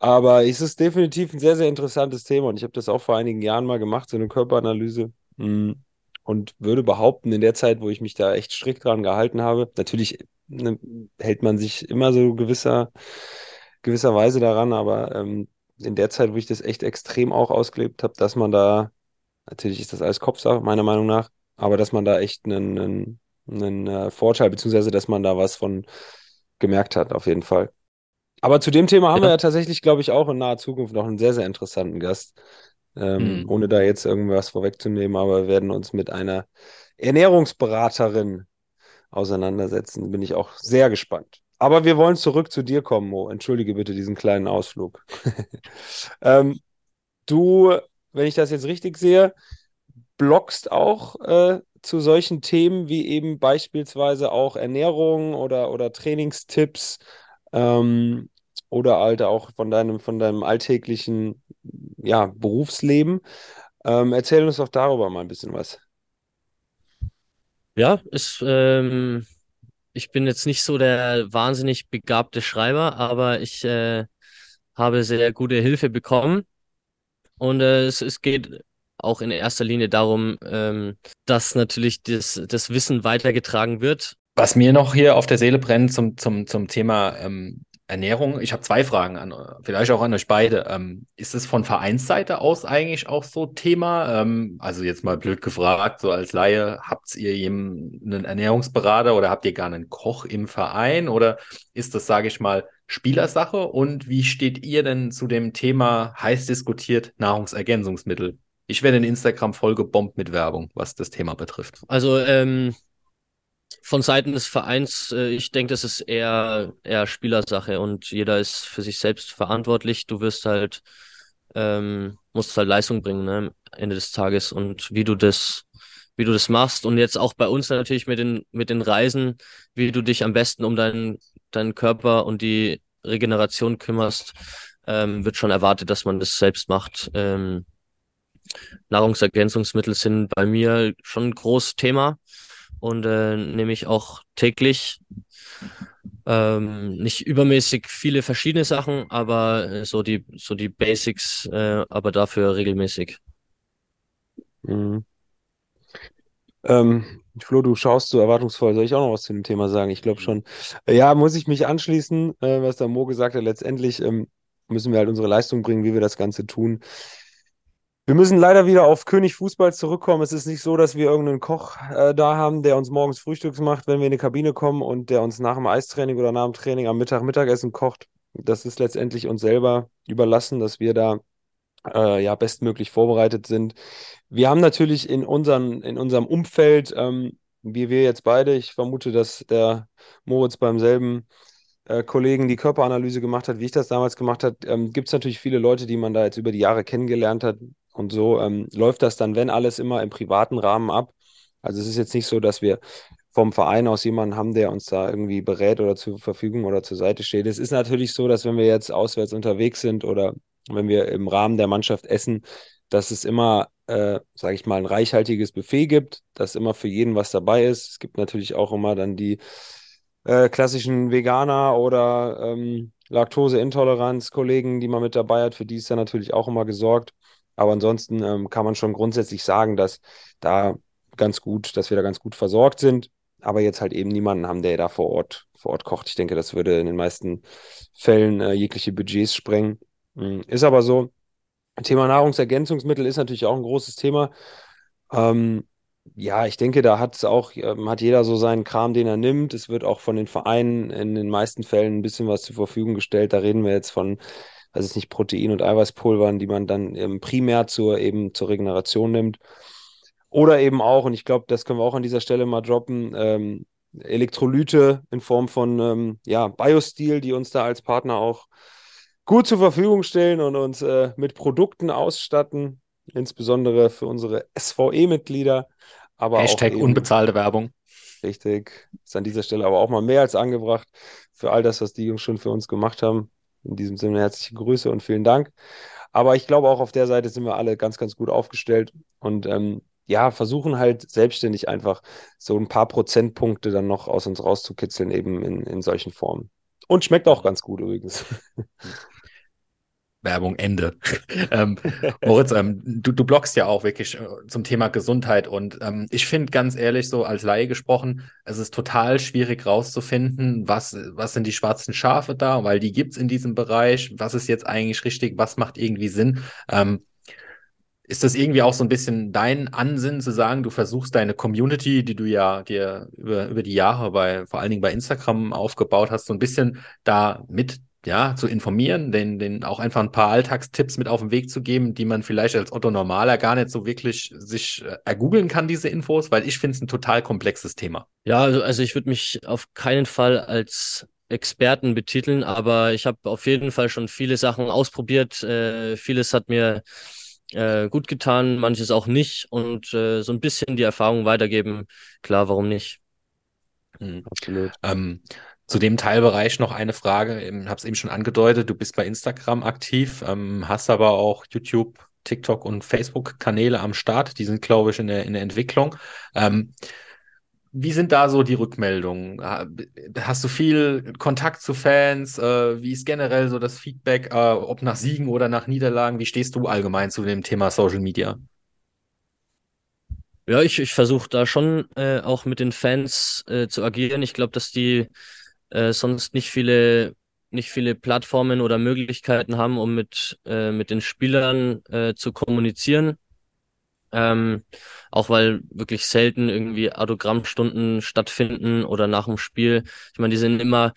Aber es ist definitiv ein sehr, sehr interessantes Thema und ich habe das auch vor einigen Jahren mal gemacht, so eine Körperanalyse. Mhm. Und würde behaupten, in der Zeit, wo ich mich da echt strikt dran gehalten habe, natürlich ne, hält man sich immer so gewisser, gewisserweise daran, aber ähm, in der Zeit, wo ich das echt extrem auch ausgelebt habe, dass man da, natürlich ist das alles Kopfsache, meiner Meinung nach, aber dass man da echt einen, einen, einen äh, Vorteil, beziehungsweise dass man da was von gemerkt hat, auf jeden Fall. Aber zu dem Thema haben Ja. wir ja tatsächlich, glaube ich, auch in naher Zukunft noch einen sehr, sehr interessanten Gast. Ähm, Mhm. ohne da jetzt irgendwas vorwegzunehmen, aber wir werden uns mit einer Ernährungsberaterin auseinandersetzen. Bin ich auch sehr gespannt. Aber wir wollen zurück zu dir kommen, Mo. Entschuldige bitte diesen kleinen Ausflug. ähm, du, wenn ich das jetzt richtig sehe, bloggst auch äh, zu solchen Themen wie eben beispielsweise auch Ernährung oder, oder Trainingstipps ähm, oder halt auch von deinem, von deinem alltäglichen ja, Berufsleben. Ähm, erzähl uns doch darüber mal ein bisschen was. Ja, ist, ähm, ich bin jetzt nicht so der wahnsinnig begabte Schreiber, aber ich äh, habe sehr gute Hilfe bekommen. Und äh, es, es geht auch in erster Linie darum, ähm, dass natürlich das, das Wissen weitergetragen wird. Was mir noch hier auf der Seele brennt zum, zum, zum Thema ähm, Ernährung, ich habe zwei Fragen an, vielleicht auch an euch beide. Ähm, ist es von Vereinsseite aus eigentlich auch so Thema? Ähm, also jetzt mal blöd gefragt, so als Laie, habt ihr einen Ernährungsberater oder habt ihr gar einen Koch im Verein oder ist das, sage ich mal, Spielersache? Und wie steht ihr denn zu dem Thema heiß diskutiert Nahrungsergänzungsmittel? Ich werde in Instagram vollgebombt mit Werbung, was das Thema betrifft. Also ähm, von Seiten des Vereins, äh, ich denke, das ist eher, eher Spielersache und jeder ist für sich selbst verantwortlich. Du wirst halt, ähm, musst halt Leistung bringen, ne, am Ende des Tages und wie du das, wie du das machst und jetzt auch bei uns natürlich mit den, mit den Reisen, wie du dich am besten um deinen, deinen Körper und die Regeneration kümmerst, ähm, wird schon erwartet, dass man das selbst macht. Ähm, Nahrungsergänzungsmittel sind bei mir schon ein großes Thema und äh, nehme ich auch täglich. Ähm, nicht übermäßig viele verschiedene Sachen, aber äh, so die, so die Basics, äh, aber dafür regelmäßig. Mhm. Ähm, Flo, du schaust so erwartungsvoll. Soll ich auch noch was zu dem Thema sagen? Ich glaube schon. Ja, muss ich mich anschließen, äh, was der Mo gesagt hat. Letztendlich ähm, müssen wir halt unsere Leistung bringen, wie wir das Ganze tun. Wir müssen leider wieder auf König Fußball zurückkommen. Es ist nicht so, dass wir irgendeinen Koch äh, da haben, der uns morgens Frühstücks macht, wenn wir in die Kabine kommen und der uns nach dem Eistraining oder nach dem Training am Mittag Mittagessen kocht. Das ist letztendlich uns selber überlassen, dass wir da äh, ja bestmöglich vorbereitet sind. Wir haben natürlich in, unseren, in unserem Umfeld, ähm, wie wir jetzt beide, ich vermute, dass der Moritz beim selben äh, Kollegen die Körperanalyse gemacht hat, wie ich das damals gemacht habe, ähm, gibt es natürlich viele Leute, die man da jetzt über die Jahre kennengelernt hat. Und so ähm, läuft das dann, wenn alles immer im privaten Rahmen ab. Also es ist jetzt nicht so, dass wir vom Verein aus jemanden haben, der uns da irgendwie berät oder zur Verfügung oder zur Seite steht. Es ist natürlich so, dass wenn wir jetzt auswärts unterwegs sind oder wenn wir im Rahmen der Mannschaft essen, dass es immer, äh, sage ich mal, ein reichhaltiges Buffet gibt, dass immer für jeden was dabei ist. Es gibt natürlich auch immer dann die äh, klassischen Veganer oder ähm, Laktoseintoleranz-Kollegen, die man mit dabei hat, für die ist dann natürlich auch immer gesorgt. Aber ansonsten ähm, kann man schon grundsätzlich sagen, dass da ganz gut, dass wir da ganz gut versorgt sind, aber jetzt halt eben niemanden haben, der da vor Ort, vor Ort kocht. Ich denke, das würde in den meisten Fällen äh, jegliche Budgets sprengen. Mhm. Ist aber so. Thema Nahrungsergänzungsmittel ist natürlich auch ein großes Thema. Ähm, ja, ich denke, da hat auch, ähm, hat jeder so seinen Kram, den er nimmt. Es wird auch von den Vereinen in den meisten Fällen ein bisschen was zur Verfügung gestellt. Da reden wir jetzt von, weiß ich nicht, Protein- und Eiweißpulvern, die man dann ähm, primär zur eben zur Regeneration nimmt. Oder eben auch, und ich glaube, das können wir auch an dieser Stelle mal droppen, ähm, Elektrolyte in Form von ähm, ja, Biostil, die uns da als Partner auch gut zur Verfügung stellen und uns äh, mit Produkten ausstatten, insbesondere für unsere SVE-Mitglieder. Aber Hashtag auch eben, unbezahlte Werbung. Richtig, ist an dieser Stelle aber auch mal mehr als angebracht für all das, was die Jungs schon für uns gemacht haben. In diesem Sinne herzliche Grüße und vielen Dank. Aber ich glaube, auch auf der Seite sind wir alle ganz, ganz gut aufgestellt und ähm, ja, versuchen halt selbstständig einfach so ein paar Prozentpunkte dann noch aus uns rauszukitzeln, eben in, in solchen Formen. Und schmeckt auch ganz gut übrigens. Werbung Ende. ähm, Moritz, ähm, du, du bloggst ja auch wirklich äh, zum Thema Gesundheit und ähm, ich finde ganz ehrlich, so als Laie gesprochen, es ist total schwierig rauszufinden, was, was sind die schwarzen Schafe da, weil die gibt's in diesem Bereich, was ist jetzt eigentlich richtig, was macht irgendwie Sinn. Ähm, ist das irgendwie auch so ein bisschen dein Ansinnen zu sagen, du versuchst deine Community, die du ja dir über, über die Jahre bei, vor allen Dingen bei Instagram aufgebaut hast, so ein bisschen da mit ja, zu informieren, den, den auch einfach ein paar Alltagstipps mit auf den Weg zu geben, die man vielleicht als Otto Normaler gar nicht so wirklich sich äh, ergoogeln kann, diese Infos, weil ich finde es ein total komplexes Thema. Ja, also, also ich würde mich auf keinen Fall als Experten betiteln, aber ich habe auf jeden Fall schon viele Sachen ausprobiert. Äh, vieles hat mir äh, gut getan, manches auch nicht und äh, so ein bisschen die Erfahrung weitergeben. Klar, warum nicht? Mhm. Absolut. Ähm, zu dem Teilbereich noch eine Frage. Ich habe es eben schon angedeutet, du bist bei Instagram aktiv, ähm, hast aber auch YouTube, TikTok und Facebook-Kanäle am Start. Die sind, glaube ich, in der, in der Entwicklung. Ähm, wie sind da so die Rückmeldungen? Hast du viel Kontakt zu Fans? Äh, wie ist generell so das Feedback, äh, ob nach Siegen oder nach Niederlagen? Wie stehst du allgemein zu dem Thema Social Media? Ja, ich, ich versuche da schon äh, auch mit den Fans äh, zu agieren. Ich glaube, dass die äh, sonst nicht viele, nicht viele Plattformen oder Möglichkeiten haben, um mit, äh, mit den Spielern äh, zu kommunizieren. Ähm, auch weil wirklich selten irgendwie Autogrammstunden stattfinden oder nach dem Spiel. Ich meine, die sind immer,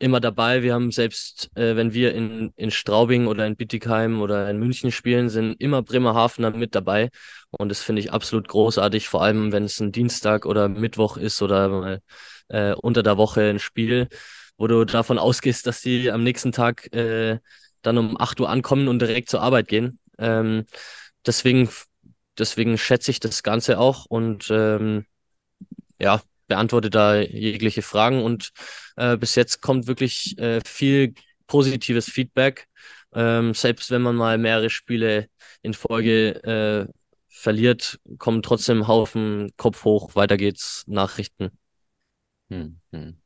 immer dabei. Wir haben selbst, äh, wenn wir in, in Straubing oder in Bittigheim oder in München spielen, sind immer Bremerhavener mit dabei. Und das finde ich absolut großartig, vor allem wenn es ein Dienstag oder Mittwoch ist oder äh, unter der Woche ein Spiel, wo du davon ausgehst, dass die am nächsten Tag äh, dann um 8 Uhr ankommen und direkt zur Arbeit gehen. Ähm, deswegen, deswegen schätze ich das Ganze auch und ähm, ja, beantworte da jegliche Fragen und äh, bis jetzt kommt wirklich äh, viel positives Feedback. Ähm, selbst wenn man mal mehrere Spiele in Folge äh, verliert, kommen trotzdem Haufen Kopf hoch, weiter geht's, Nachrichten. Hm, hm.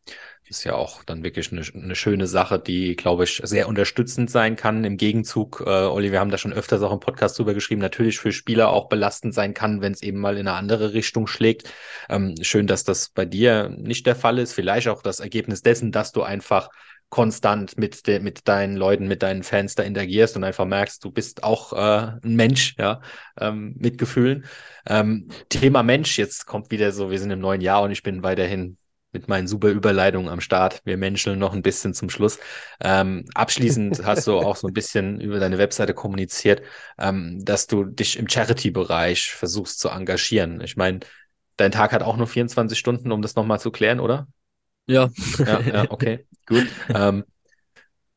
Ist ja auch dann wirklich eine, eine schöne Sache, die, glaube ich, sehr unterstützend sein kann. Im Gegenzug, äh, Olli, wir haben da schon öfters auch im Podcast drüber geschrieben, natürlich für Spieler auch belastend sein kann, wenn es eben mal in eine andere Richtung schlägt. Ähm, schön, dass das bei dir nicht der Fall ist. Vielleicht auch das Ergebnis dessen, dass du einfach konstant mit, de, mit deinen Leuten, mit deinen Fans da interagierst und einfach merkst, du bist auch äh, ein Mensch, ja, ähm, mit Gefühlen. Ähm, Thema Mensch, jetzt kommt wieder so, wir sind im neuen Jahr und ich bin weiterhin mit meinen super Überleitungen am Start. Wir menscheln noch ein bisschen zum Schluss. Ähm, abschließend hast du auch so ein bisschen über deine Webseite kommuniziert, ähm, dass du dich im Charity-Bereich versuchst zu engagieren. Ich meine, dein Tag hat auch nur 24 Stunden, um das nochmal zu klären, oder? Ja. Ja, ja okay, gut. Ähm,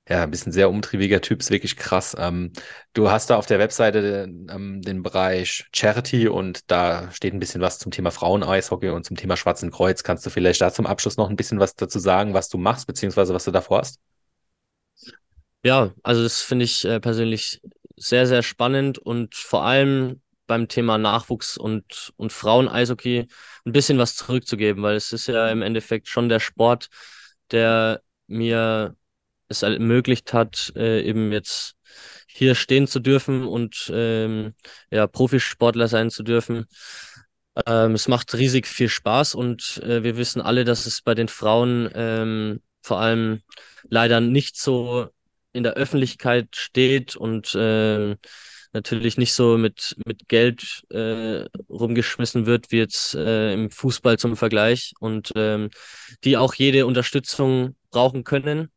ja, ein bisschen sehr umtriebiger Typ, ist wirklich krass. Ähm, du hast da auf der Webseite ähm, den Bereich Charity und da steht ein bisschen was zum Thema Frauen-Eishockey und zum Thema Schwarzen Kreuz. Kannst du vielleicht da zum Abschluss noch ein bisschen was dazu sagen, was du machst, beziehungsweise was du davor hast? Ja, also das finde ich äh, persönlich sehr, sehr spannend und vor allem beim Thema Nachwuchs und, und Frauen-Eishockey ein bisschen was zurückzugeben, weil es ist ja im Endeffekt schon der Sport, der mir es ermöglicht hat, äh, eben jetzt hier stehen zu dürfen und ähm, ja, Profisportler sein zu dürfen. Ähm, es macht riesig viel Spaß und äh, wir wissen alle, dass es bei den Frauen ähm, vor allem leider nicht so in der Öffentlichkeit steht und äh, natürlich nicht so mit, mit Geld äh, rumgeschmissen wird, wie jetzt äh, im Fußball zum Vergleich und ähm, die auch jede Unterstützung brauchen können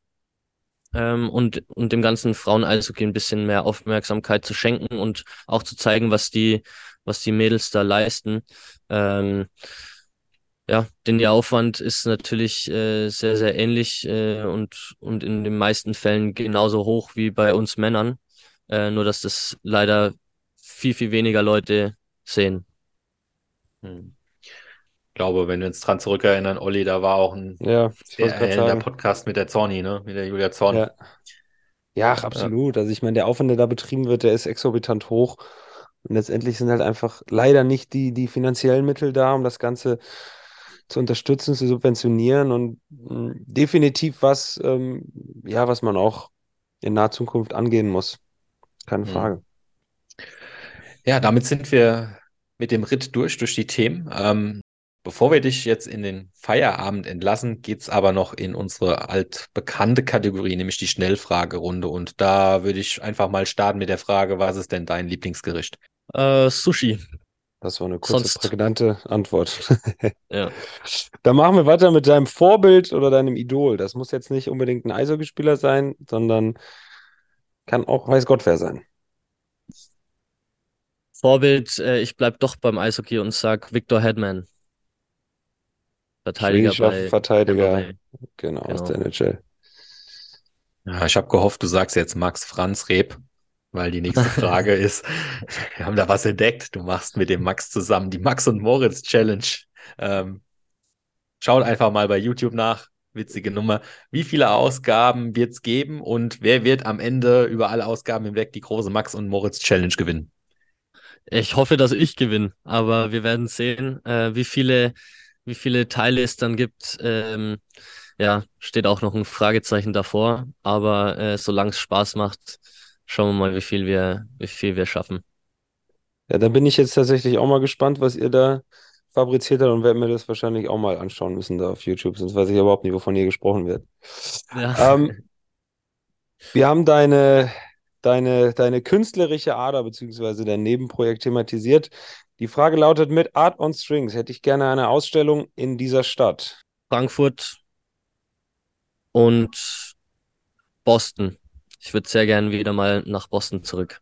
ähm, und, und dem ganzen Frauen-Eishockey ein bisschen mehr Aufmerksamkeit zu schenken und auch zu zeigen, was die, was die Mädels da leisten. Ähm, ja, denn der Aufwand ist natürlich äh, sehr, sehr ähnlich äh, und, und in den meisten Fällen genauso hoch wie bei uns Männern. Äh, nur dass das leider viel, viel weniger Leute sehen. Hm glaube, wenn wir uns dran zurückerinnern, Olli, da war auch ein ja, sehr Podcast mit der Zorni, ne? Mit der Julia Zorn. Ja. Ja, ach, absolut. Also ich meine, der Aufwand, der da betrieben wird, der ist exorbitant hoch. Und letztendlich sind halt einfach leider nicht die, die finanziellen Mittel da, um das Ganze zu unterstützen, zu subventionieren und mh, definitiv was, ähm, ja, was man auch in naher Zukunft angehen muss. Keine Mhm. Frage. Ja, damit sind wir mit dem Ritt durch, durch die Themen. Ähm, bevor wir dich jetzt in den Feierabend entlassen, geht's aber noch in unsere altbekannte Kategorie, nämlich die Schnellfragerunde. Und da würde ich einfach mal starten mit der Frage, was ist denn dein Lieblingsgericht? Äh, Sushi. Das war eine kurze, Sonst- prägnante Antwort. Ja. Dann machen wir weiter mit deinem Vorbild oder deinem Idol. Das muss jetzt nicht unbedingt ein Eishockeyspieler sein, sondern kann auch weiß Gott wer sein. Vorbild, äh, ich bleib doch beim Eishockey und sag Victor Hedman. Verteidiger bei Verteidiger, Bay. genau, aus Genau. der NHL. Ja, ich habe gehofft, du sagst jetzt Max Franz Reb, weil die nächste Frage ist, wir haben da was entdeckt. Du machst mit dem Max zusammen die Max und Moritz Challenge. Ähm, schaut einfach mal bei YouTube nach. Witzige Nummer. Wie viele Ausgaben wird es geben und wer wird am Ende über alle Ausgaben hinweg die große Max und Moritz Challenge gewinnen? Ich hoffe, dass ich gewinne, aber wir werden sehen, äh, wie viele, wie viele Teile es dann gibt. Ähm, ja, steht auch noch ein Fragezeichen davor, aber äh, solange es Spaß macht, schauen wir mal, wie viel wir, wie viel wir schaffen. Ja, da bin ich jetzt tatsächlich auch mal gespannt, was ihr da fabriziert habt und werde mir das wahrscheinlich auch mal anschauen müssen da auf YouTube, sonst weiß ich überhaupt nicht, wovon hier gesprochen wird. Ja. Ähm, wir haben deine, deine, deine künstlerische Ader beziehungsweise dein Nebenprojekt thematisiert. Die Frage lautet, mit Art on Strings hätte ich gerne eine Ausstellung in dieser Stadt. Frankfurt und Boston. Ich würde sehr gerne wieder mal nach Boston zurück.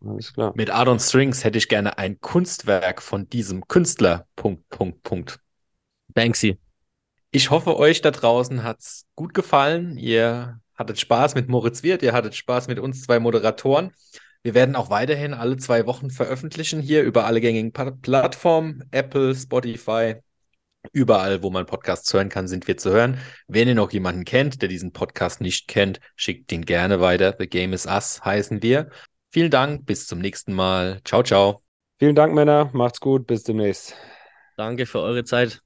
Alles klar. Mit Ardon Strings hätte ich gerne ein Kunstwerk von diesem Künstler. Punkt, Punkt, Punkt. Banksy. Ich hoffe, euch da draußen hat's gut gefallen. Ihr hattet Spaß mit Moritz Wirth, ihr hattet Spaß mit uns zwei Moderatoren. Wir werden auch weiterhin alle zwei Wochen veröffentlichen hier über alle gängigen Plattformen, Apple, Spotify, überall, wo man Podcasts hören kann, sind wir zu hören. Wenn ihr noch jemanden kennt, der diesen Podcast nicht kennt, schickt ihn gerne weiter. The Game is Us heißen wir. Vielen Dank, bis zum nächsten Mal. Ciao, ciao. Vielen Dank, Männer. Macht's gut. Bis demnächst. Danke für eure Zeit.